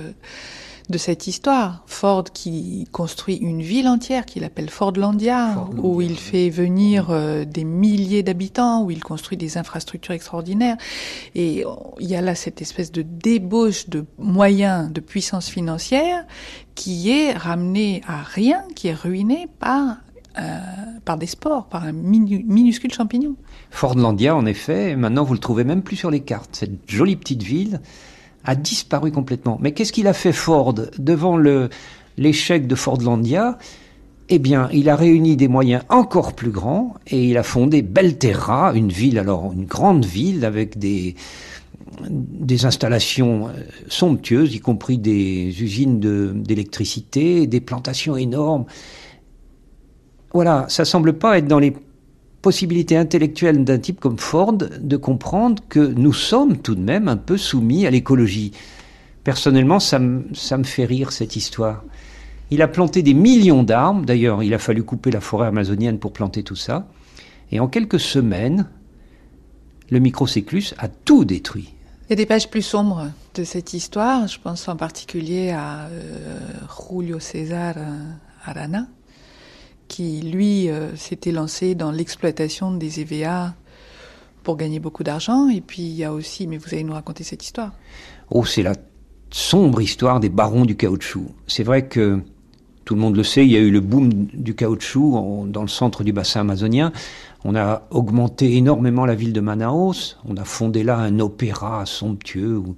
Speaker 3: de cette histoire. Ford qui construit une ville entière qu'il appelle Fordlandia, où il fait venir euh, des milliers d'habitants, où il construit des infrastructures extraordinaires. Et il y a là cette espèce de débauche de moyens, de puissance financière, qui est ramenée à rien, qui est ruinée par euh, par des spores, par un minuscule champignon.
Speaker 4: Fordlandia, en effet, maintenant vous le trouvez même plus sur les cartes. Cette jolie petite ville a disparu complètement. Mais qu'est-ce qu'il a fait Ford devant l'échec de Fordlandia? Eh bien, il a réuni des moyens encore plus grands et il a fondé Belterra, une ville, alors une grande ville avec des, installations euh, somptueuses, y compris des usines d'électricité, des plantations énormes. Voilà, ça semble pas être dans les possibilité intellectuelle d'un type comme Ford de comprendre que nous sommes tout de même un peu soumis à l'écologie. Personnellement, ça, me, fait rire cette histoire. Il a planté des millions d'arbres, d'ailleurs il a fallu couper la forêt amazonienne pour planter tout ça, et en quelques semaines, le microcéclus a tout détruit.
Speaker 3: Il y a des pages plus sombres de cette histoire, je pense en particulier à euh, Julio César Arana, qui, lui, euh, s'était lancé dans l'exploitation des EVA pour gagner beaucoup d'argent. Et puis, il y a aussi, mais vous allez nous raconter cette histoire.
Speaker 4: Oh, c'est la sombre histoire des barons du caoutchouc. C'est vrai que tout le monde le sait, il y a eu le boom du caoutchouc dans le centre du bassin amazonien. On a augmenté énormément la ville de Manaus. On a fondé là un opéra somptueux où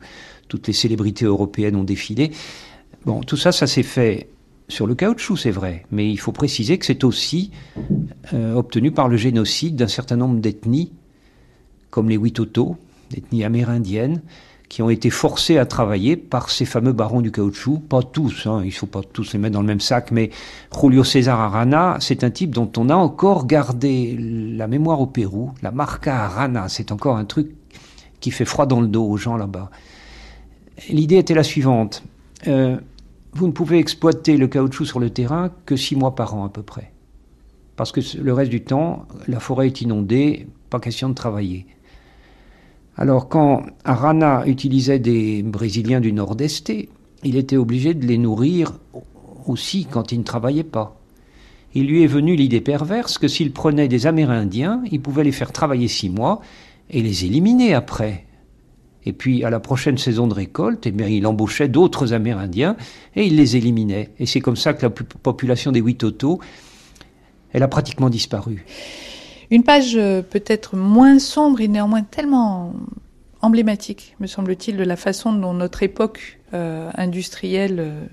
Speaker 4: toutes les célébrités européennes ont défilé. Bon, tout ça, ça s'est fait sur le caoutchouc, c'est vrai, mais il faut préciser que c'est aussi euh, obtenu par le génocide d'un certain nombre d'ethnies, comme les Witoto, d'ethnies amérindiennes, qui ont été forcées à travailler par ces fameux barons du caoutchouc. Pas tous, hein, il ne faut pas tous les mettre dans le même sac, mais Julio César Arana, c'est un type dont on a encore gardé la mémoire au Pérou. La marca Arana, c'est encore un truc qui fait froid dans le dos aux gens là-bas. L'idée était la suivante. Euh, vous ne pouvez exploiter le caoutchouc sur le terrain que six mois par an à peu près. Parce que le reste du temps, la forêt est inondée, pas question de travailler. Alors quand Arana utilisait des Brésiliens du Nord-Est, il était obligé de les nourrir aussi quand ils ne travaillaient pas. Il lui est venu l'idée perverse que s'il prenait des Amérindiens, il pouvait les faire travailler six mois et les éliminer après. Et puis, à la prochaine saison de récolte, eh il embauchait d'autres Amérindiens et il les éliminait. Et c'est comme ça que la population des Witoto, elle a pratiquement disparu.
Speaker 3: Une page euh, peut-être moins sombre et néanmoins tellement emblématique, me semble-t-il, de la façon dont notre époque euh, industrielle euh,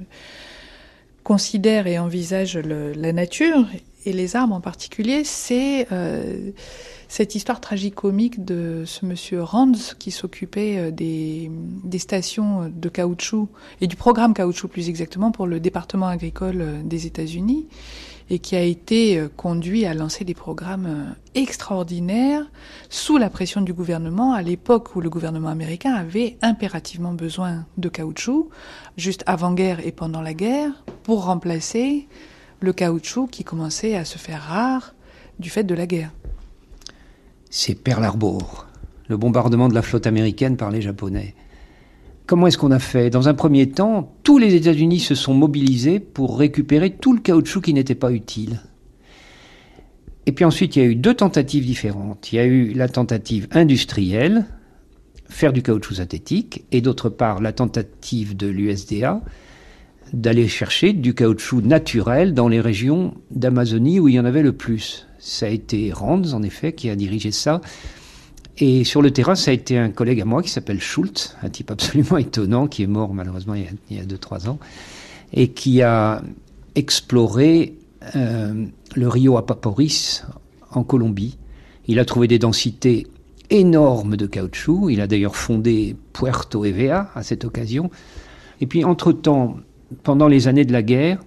Speaker 3: considère et envisage la nature et les arbres en particulier, c'est cette histoire tragicomique de ce monsieur Rands qui s'occupait euh, des, stations de caoutchouc et du programme caoutchouc plus exactement pour le département agricole euh, des États-Unis et qui a été euh, conduit à lancer des programmes extraordinaires sous la pression du gouvernement à l'époque où le gouvernement américain avait impérativement besoin de caoutchouc, juste avant-guerre et pendant la guerre, pour remplacer le caoutchouc qui commençait à se faire rare du fait de la guerre
Speaker 4: c'est Pearl Harbor, le bombardement de la flotte américaine par les Japonais. Comment est-ce qu'on a fait? Dans un premier temps, tous les États-Unis se sont mobilisés pour récupérer tout le caoutchouc qui n'était pas utile. Et puis ensuite, il y a eu deux tentatives différentes. Il y a eu la tentative industrielle, faire du caoutchouc synthétique, et d'autre part la tentative de l'USDA d'aller chercher du caoutchouc naturel dans les régions d'Amazonie où il y en avait le plus. Ça a été Rands, en effet, qui a dirigé ça. Et sur le terrain, ça a été un collègue à moi qui s'appelle Schultz, un type absolument *laughs* étonnant, qui est mort malheureusement il y a 2-3 ans, et qui a exploré euh, le Rio Apaporis en Colombie. Il a trouvé des densités énorme de caoutchouc. Il a d'ailleurs fondé Puerto Evea à cette occasion. Et puis, entre-temps, pendant les années de la guerre,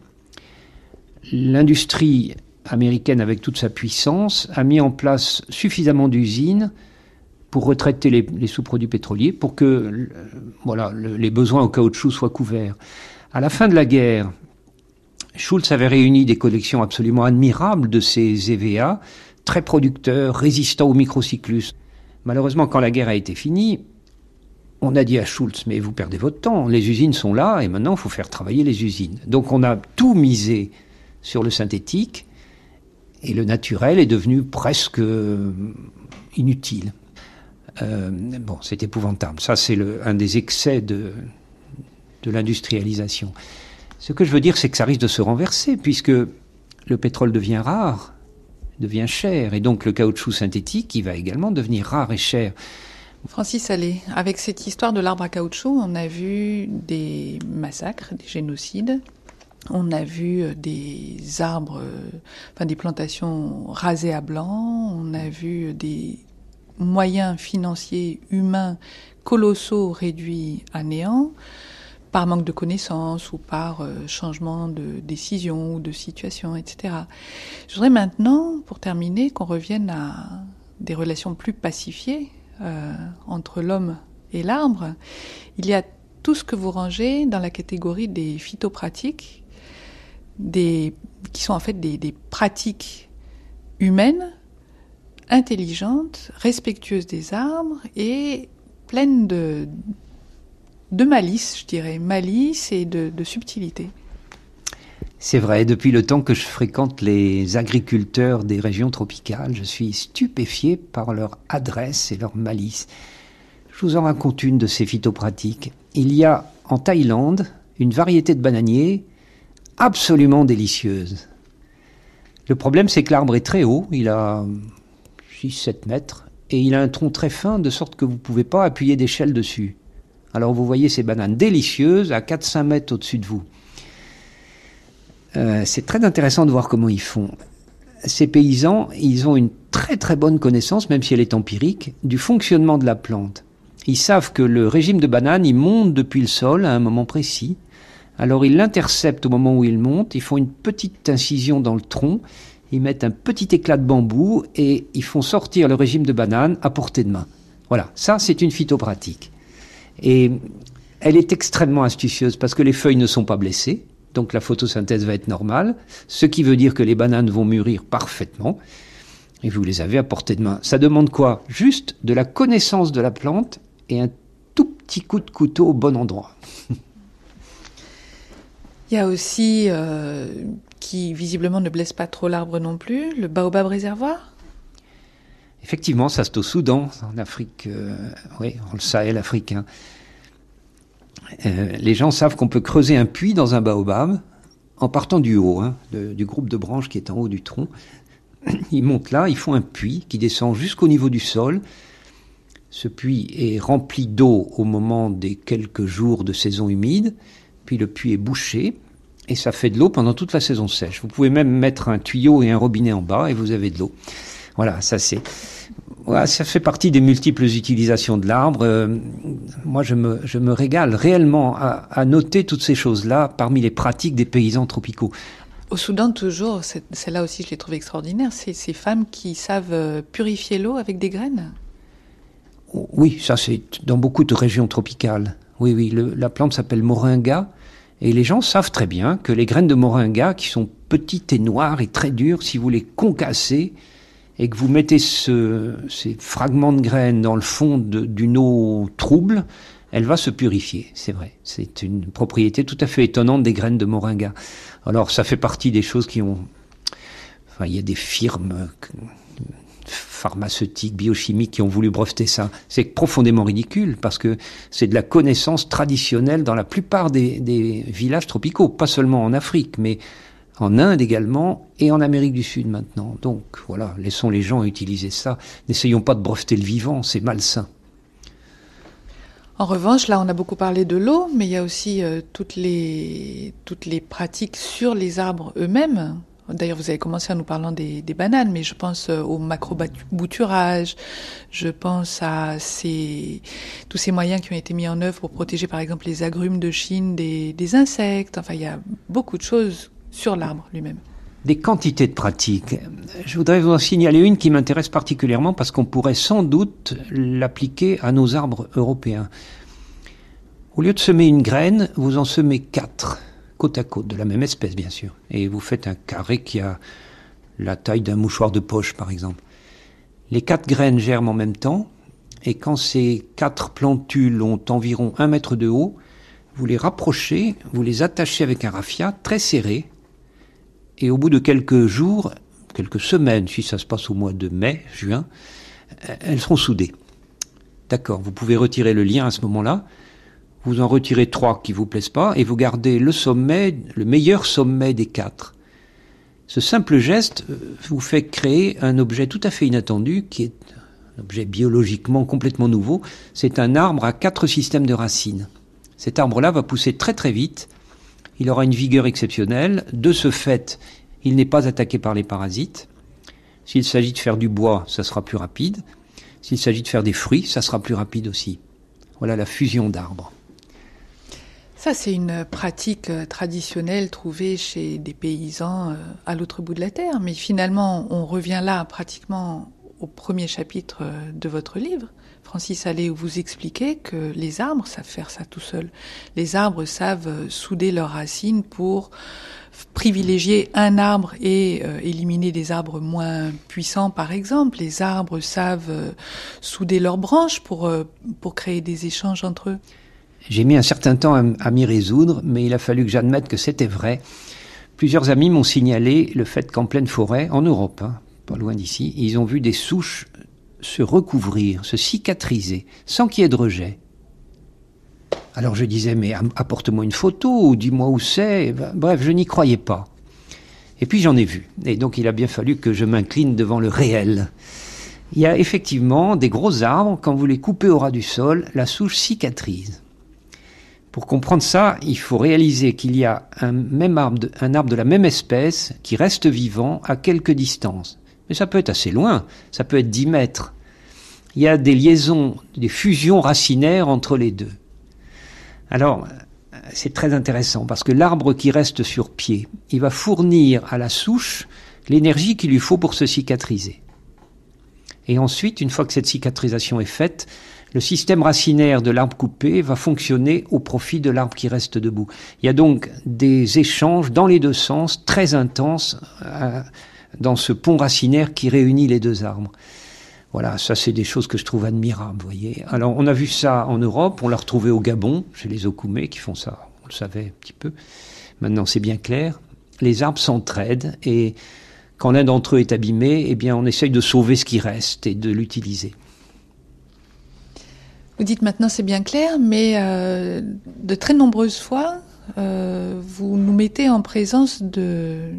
Speaker 4: l'industrie américaine, avec toute sa puissance, a mis en place suffisamment d'usines pour retraiter les, sous-produits pétroliers, pour que voilà, les besoins en caoutchouc soient couverts. À la fin de la guerre, Schulz avait réuni des collections absolument admirables de ces EVA, très producteurs, résistants au microcyclus. Malheureusement, quand la guerre a été finie, on a dit à Schulz, mais vous perdez votre temps, les usines sont là et maintenant il faut faire travailler les usines. Donc on a tout misé sur le synthétique et le naturel est devenu presque euh, inutile. Euh, bon, c'est épouvantable. Ça, c'est un des excès de, de l'industrialisation. Ce que je veux dire, c'est que ça risque de se renverser, puisque le pétrole devient rare, devient cher, et donc le caoutchouc synthétique, il va également devenir rare et cher.
Speaker 3: Francis Allais, avec cette histoire de l'arbre à caoutchouc, on a vu des massacres, des génocides, on a vu euh, des arbres, euh, enfin des plantations rasées à blanc, on a vu des moyens financiers humains colossaux réduits à néant par manque de connaissances ou par euh, changement de décision ou de situation, etc. Je voudrais maintenant, pour terminer, qu'on revienne à des relations plus pacifiées entre l'homme et l'arbre. Il y a tout ce que vous rangez dans la catégorie des phytopratiques qui sont en fait des, des pratiques humaines, intelligentes, respectueuses des arbres et pleines de, de malice, je dirais, malice et de, de subtilité.
Speaker 4: C'est vrai, depuis le temps que je fréquente les agriculteurs des régions tropicales, je suis stupéfié par leur adresse et leur malice. Je vous en raconte une de ces phytopratiques. Il y a en Thaïlande une variété de bananiers absolument délicieuse. Le problème, c'est que l'arbre est très haut, il a 6-7 mètres, et il a un tronc très fin, de sorte que vous ne pouvez pas appuyer d'échelle dessus. Alors vous voyez ces bananes délicieuses à 4-5 mètres au-dessus de vous. Euh, c'est très intéressant de voir comment ils font. Ces paysans, ils ont une très très bonne connaissance, même si elle est empirique, du fonctionnement de la plante. Ils savent que le régime de banane, il monte depuis le sol à un moment précis, alors ils l'interceptent au moment où il monte, ils font une petite incision dans le tronc, ils mettent un petit éclat de bambou et ils font sortir le régime de banane à portée de main. Voilà, ça c'est une phytopratique. Et elle est extrêmement astucieuse parce que les feuilles ne sont pas blessées, donc la photosynthèse va être normale, ce qui veut dire que les bananes vont mûrir parfaitement et vous les avez à portée de main. Ça demande quoi? Juste de la connaissance de la plante et un tout petit coup de couteau au bon endroit. *laughs*
Speaker 3: Il y a aussi, euh, qui visiblement ne blesse pas trop l'arbre non plus, le baobab réservoir
Speaker 4: Effectivement, ça c'est au Soudan, en Afrique, euh, oui, en le Sahel africain. Euh, les gens savent qu'on peut creuser un puits dans un baobab en partant du haut, hein, du groupe de branches qui est en haut du tronc. *clears throat* Ils montent là, ils font un puits qui descend jusqu'au niveau du sol. Ce puits est rempli d'eau au moment des quelques jours de saison humide puis le puits est bouché, et ça fait de l'eau pendant toute la saison sèche. Vous pouvez même mettre un tuyau et un robinet en bas, et vous avez de l'eau. Voilà, ça c'est... Voilà, ça fait partie des multiples utilisations de l'arbre. Euh, moi, je me, je me régale réellement à, à noter toutes ces choses-là parmi les pratiques des paysans tropicaux.
Speaker 3: Au Soudan, toujours, celle-là aussi, je l'ai trouvé extraordinaire, c'est ces femmes qui savent euh, purifier l'eau avec des graines.
Speaker 4: Oui, ça c'est dans beaucoup de régions tropicales. Oui, oui, la plante s'appelle moringa. Et les gens savent très bien que les graines de moringa, qui sont petites et noires et très dures, si vous les concassez et que vous mettez ces fragments de graines dans le fond d'une eau trouble, elle va se purifier, c'est vrai. C'est une propriété tout à fait étonnante des graines de moringa. Alors ça fait partie des choses qui ont... Enfin, il y a des firmes pharmaceutiques, biochimiques qui ont voulu breveter ça. C'est profondément ridicule parce que c'est de la connaissance traditionnelle dans la plupart des, villages tropicaux, pas seulement en Afrique, mais en Inde également et en Amérique du Sud maintenant. Donc voilà, laissons les gens utiliser ça. N'essayons pas de breveter le vivant, c'est malsain.
Speaker 3: En revanche, là, on a beaucoup parlé de l'eau, mais il y a aussi euh, toutes les pratiques sur les arbres eux-mêmes D'ailleurs, vous avez commencé en nous parlant des, bananes, mais je pense euh, au macro-bouturage, je pense à tous ces moyens qui ont été mis en œuvre pour protéger, par exemple, les agrumes de Chine des, des insectes. Enfin, il y a beaucoup de choses sur l'arbre lui-même.
Speaker 4: Des quantités de pratiques. Je voudrais vous en signaler une qui m'intéresse particulièrement parce qu'on pourrait sans doute l'appliquer à nos arbres européens. Au lieu de semer une graine, vous en semez quatre côte à côte, de la même espèce bien sûr. Et vous faites un carré qui a la taille d'un mouchoir de poche par exemple. Les quatre graines germent en même temps, et quand ces quatre plantules ont environ un mètre de haut, vous les rapprochez, vous les attachez avec un raffia très serré, et au bout de quelques jours, quelques semaines, si ça se passe au mois de mai, juin, elles seront soudées. D'accord, vous pouvez retirer le lien à ce moment-là, vous en retirez trois qui vous plaisent pas et vous gardez le sommet, le meilleur sommet des quatre. Ce simple geste euh, vous fait créer un objet tout à fait inattendu qui est un objet biologiquement complètement nouveau. C'est un arbre à quatre systèmes de racines. Cet arbre-là va pousser très très vite. Il aura une vigueur exceptionnelle. De ce fait, il n'est pas attaqué par les parasites. S'il s'agit de faire du bois, ça sera plus rapide. S'il s'agit de faire des fruits, ça sera plus rapide aussi. Voilà la fusion d'arbres.
Speaker 3: Ça, c'est une pratique euh, traditionnelle trouvée chez des paysans euh, à l'autre bout de la terre. Mais finalement, on revient là pratiquement au premier chapitre euh, de votre livre. Francis où vous expliquez que les arbres savent faire ça tout seuls. Les arbres savent souder leurs racines pour privilégier un arbre et éliminer des arbres moins puissants, par exemple. Les arbres savent souder leurs branches pour, pour créer des échanges entre eux.
Speaker 4: J'ai mis un certain temps à, m'y résoudre, mais il a fallu que j'admette que c'était vrai. Plusieurs amis m'ont signalé le fait qu'en pleine forêt, en Europe, hein, pas loin d'ici, ils ont vu des souches se recouvrir, se cicatriser, sans qu'il y ait de rejet. Alors je disais, mais apporte-moi une photo, dis-moi où c'est. Bref, je n'y croyais pas. Et puis j'en ai vu. Et donc il a bien fallu que je m'incline devant le réel. Il y a effectivement des gros arbres, quand vous les coupez au ras du sol, la souche cicatrise. Pour comprendre ça, il faut réaliser qu'il y a un même arbre, de, un arbre de la même espèce qui reste vivant à quelques distances. Mais ça peut être assez loin, ça peut être 10 mètres. Il y a des liaisons, des fusions racinaires entre les deux. Alors, c'est très intéressant parce que l'arbre qui reste sur pied, il va fournir à la souche l'énergie qu'il lui faut pour se cicatriser. Et ensuite, une fois que cette cicatrisation est faite, le système racinaire de l'arbre coupé va fonctionner au profit de l'arbre qui reste debout. Il y a donc des échanges dans les deux sens très intenses euh, dans ce pont racinaire qui réunit les deux arbres. Voilà, ça c'est des choses que je trouve admirables, vous voyez. Alors on a vu ça en Europe, on l'a retrouvé au Gabon, chez les Okoumés qui font ça, on le savait un petit peu. Maintenant c'est bien clair. Les arbres s'entraident et quand l'un d'entre eux est abîmé, eh bien on essaye de sauver ce qui reste et de l'utiliser.
Speaker 3: Vous dites maintenant c'est bien clair, mais euh, de très nombreuses fois, euh, vous nous mettez en présence de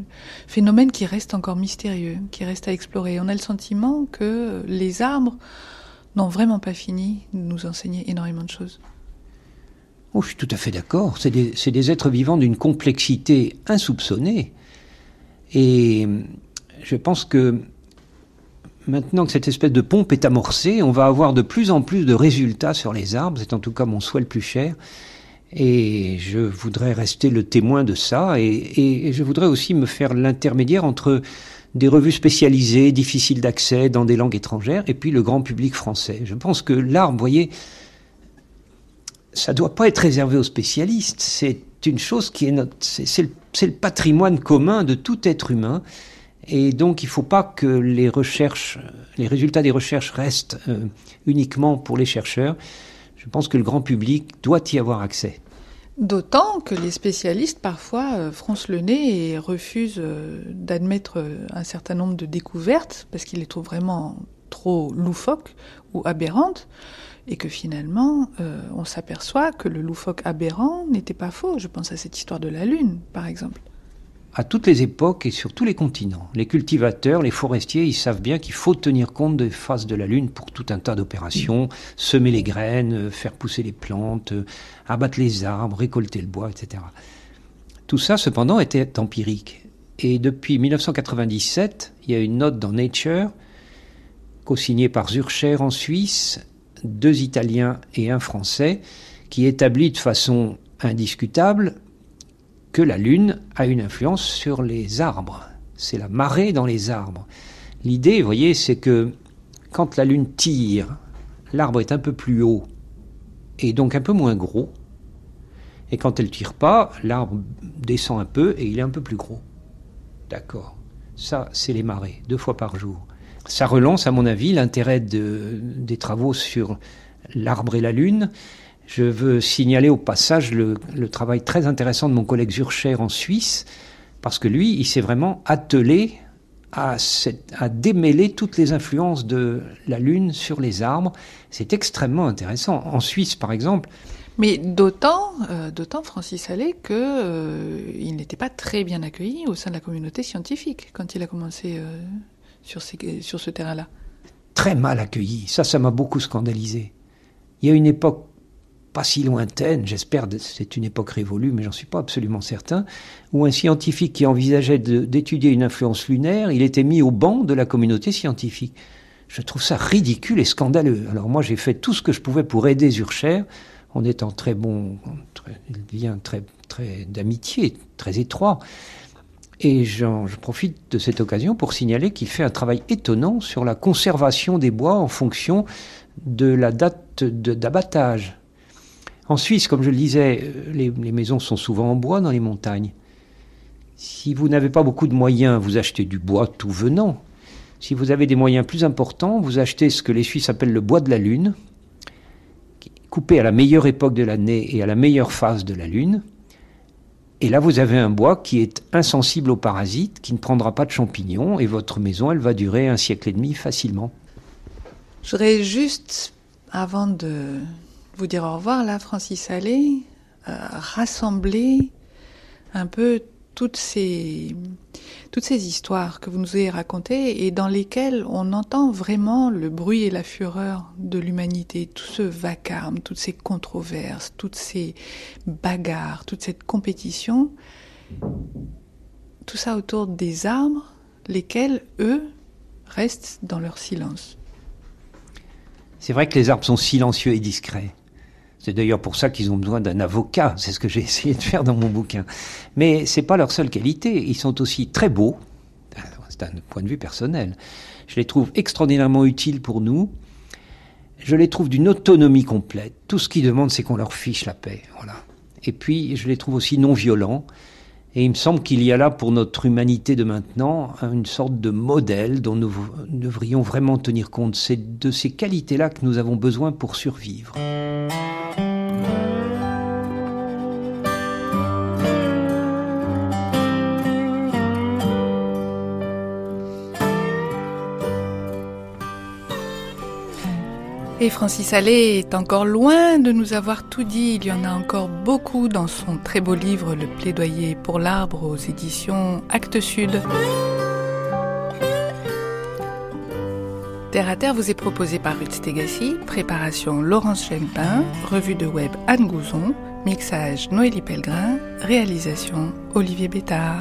Speaker 3: phénomènes qui restent encore mystérieux, qui restent à explorer. On a le sentiment que les arbres n'ont vraiment pas fini de nous enseigner énormément de choses.
Speaker 4: Oh, je suis tout à fait d'accord. C'est des, des, êtres vivants d'une complexité insoupçonnée. Et je pense que maintenant que cette espèce de pompe est amorcée, on va avoir de plus en plus de résultats sur les arbres. C'est en tout cas mon souhait le plus cher. Et je voudrais rester le témoin de ça. Et, je voudrais aussi me faire l'intermédiaire entre des revues spécialisées, difficiles d'accès, dans des langues étrangères, et puis le grand public français. Je pense que l'arbre, vous voyez, ça doit pas être réservé aux spécialistes. C'est une chose qui est notre, c'est le patrimoine commun de tout être humain. Et donc, il ne faut pas que les résultats des recherches restent euh, uniquement pour les chercheurs. Je pense que le grand public doit y avoir accès.
Speaker 3: D'autant que les spécialistes parfois euh, froncent le nez et refusent euh, d'admettre un certain nombre de découvertes parce qu'ils les trouvent vraiment trop loufoques ou aberrantes et que finalement on s'aperçoit que le loufoque aberrant n'était pas faux. Je pense à cette histoire de la Lune par exemple
Speaker 4: à toutes les époques et sur tous les continents. Les cultivateurs, les forestiers, ils savent bien qu'il faut tenir compte des phases de la Lune pour tout un tas d'opérations, semer les graines, euh, faire pousser les plantes, euh, abattre les arbres, récolter le bois, etc. Tout ça, cependant, était empirique. Et depuis 1997, il y a une note dans Nature, co-signée par Zurcher en Suisse, deux Italiens et un Français, qui établit de façon indiscutable que la Lune a une influence sur les arbres. C'est la marée dans les arbres. L'idée, vous voyez, c'est que quand la Lune tire, l'arbre est un peu plus haut et donc un peu moins gros. Et quand elle tire pas, l'arbre descend un peu et il est un peu plus gros. D'accord. Ça, c'est les marées, deux fois par jour. Ça relance, à mon avis, l'intérêt de, des travaux sur l'arbre et la lune. Je veux signaler au passage le, travail très intéressant de mon collègue Zurcher en Suisse, parce que lui, il s'est vraiment attelé à, à, démêler toutes les influences de la Lune sur les arbres. C'est extrêmement intéressant. En Suisse, par exemple,
Speaker 3: mais d'autant, euh, d'autant Francis Allais qu'il euh, il n'était pas très bien accueilli au sein de la communauté scientifique quand il a commencé euh, sur, sur ce terrain-là.
Speaker 4: Très mal accueilli. Ça, ça m'a beaucoup scandalisé. Il y a une époque pas si lointaine, j'espère, c'est une époque révolue, mais j'en suis pas absolument certain, où un scientifique qui envisageait d'étudier une influence lunaire, il était mis au banc de la communauté scientifique. Je trouve ça ridicule et scandaleux. Alors moi, j'ai fait tout ce que je pouvais pour aider Zurcher on est en très bon très, lien très, très d'amitié, très étroit. Et je profite de cette occasion pour signaler qu'il fait un travail étonnant sur la conservation des bois en fonction de la date d'abattage. En Suisse, comme je le disais, les, les, maisons sont souvent en bois dans les montagnes. Si vous n'avez pas beaucoup de moyens, vous achetez du bois tout venant. Si vous avez des moyens plus importants, vous achetez ce que les Suisses appellent le bois de la lune, coupé à la meilleure époque de l'année et à la meilleure phase de la Lune. Et là, vous avez un bois qui est insensible aux parasites, qui ne prendra pas de champignons, et votre maison, elle va durer un siècle et demi facilement.
Speaker 3: Je juste, avant de vous dire au revoir, là, Francis Allais, euh, rassembler un peu toutes ces, toutes ces histoires que vous nous avez racontées et dans lesquelles on entend vraiment le bruit et la fureur de l'humanité, tout ce vacarme, toutes ces controverses, toutes ces bagarres, toute cette compétition, tout ça autour des arbres, lesquels, eux, restent dans leur silence.
Speaker 4: C'est vrai que les arbres sont silencieux et discrets. C'est d'ailleurs pour ça qu'ils ont besoin d'un avocat. C'est ce que j'ai *laughs* essayé de faire dans mon bouquin. Mais c'est pas leur seule qualité. Ils sont aussi très beaux. C'est un point de vue personnel. Je les trouve extraordinairement utiles pour nous. Je les trouve d'une autonomie complète. Tout ce qu'ils demandent, c'est qu'on leur fiche la paix. Et puis, je les trouve aussi non violents. Et il me semble qu'il y a là pour notre humanité de maintenant une sorte de modèle dont nous devrions vraiment tenir compte. C'est de ces qualités-là que nous avons besoin pour survivre.
Speaker 3: Et Francis Allais est encore loin de nous avoir tout dit. Il y en a encore beaucoup dans son très beau livre Le plaidoyer pour l'arbre aux éditions Actes Sud. Terre à Terre vous est proposé par Ruth Stegassi, préparation Laurence Chempin, revue de web Anne Gouzon, mixage Noélie Pellegrin, réalisation Olivier Bétard.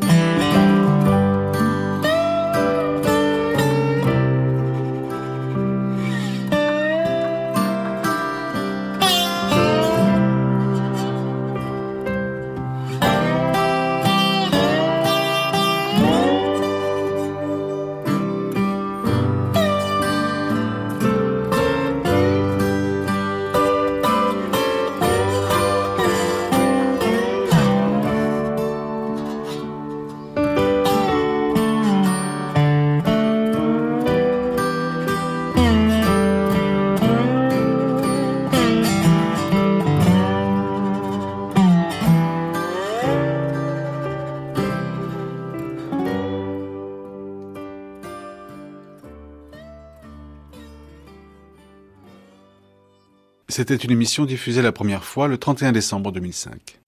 Speaker 2: C'était une émission diffusée la première fois le 31 décembre 2005.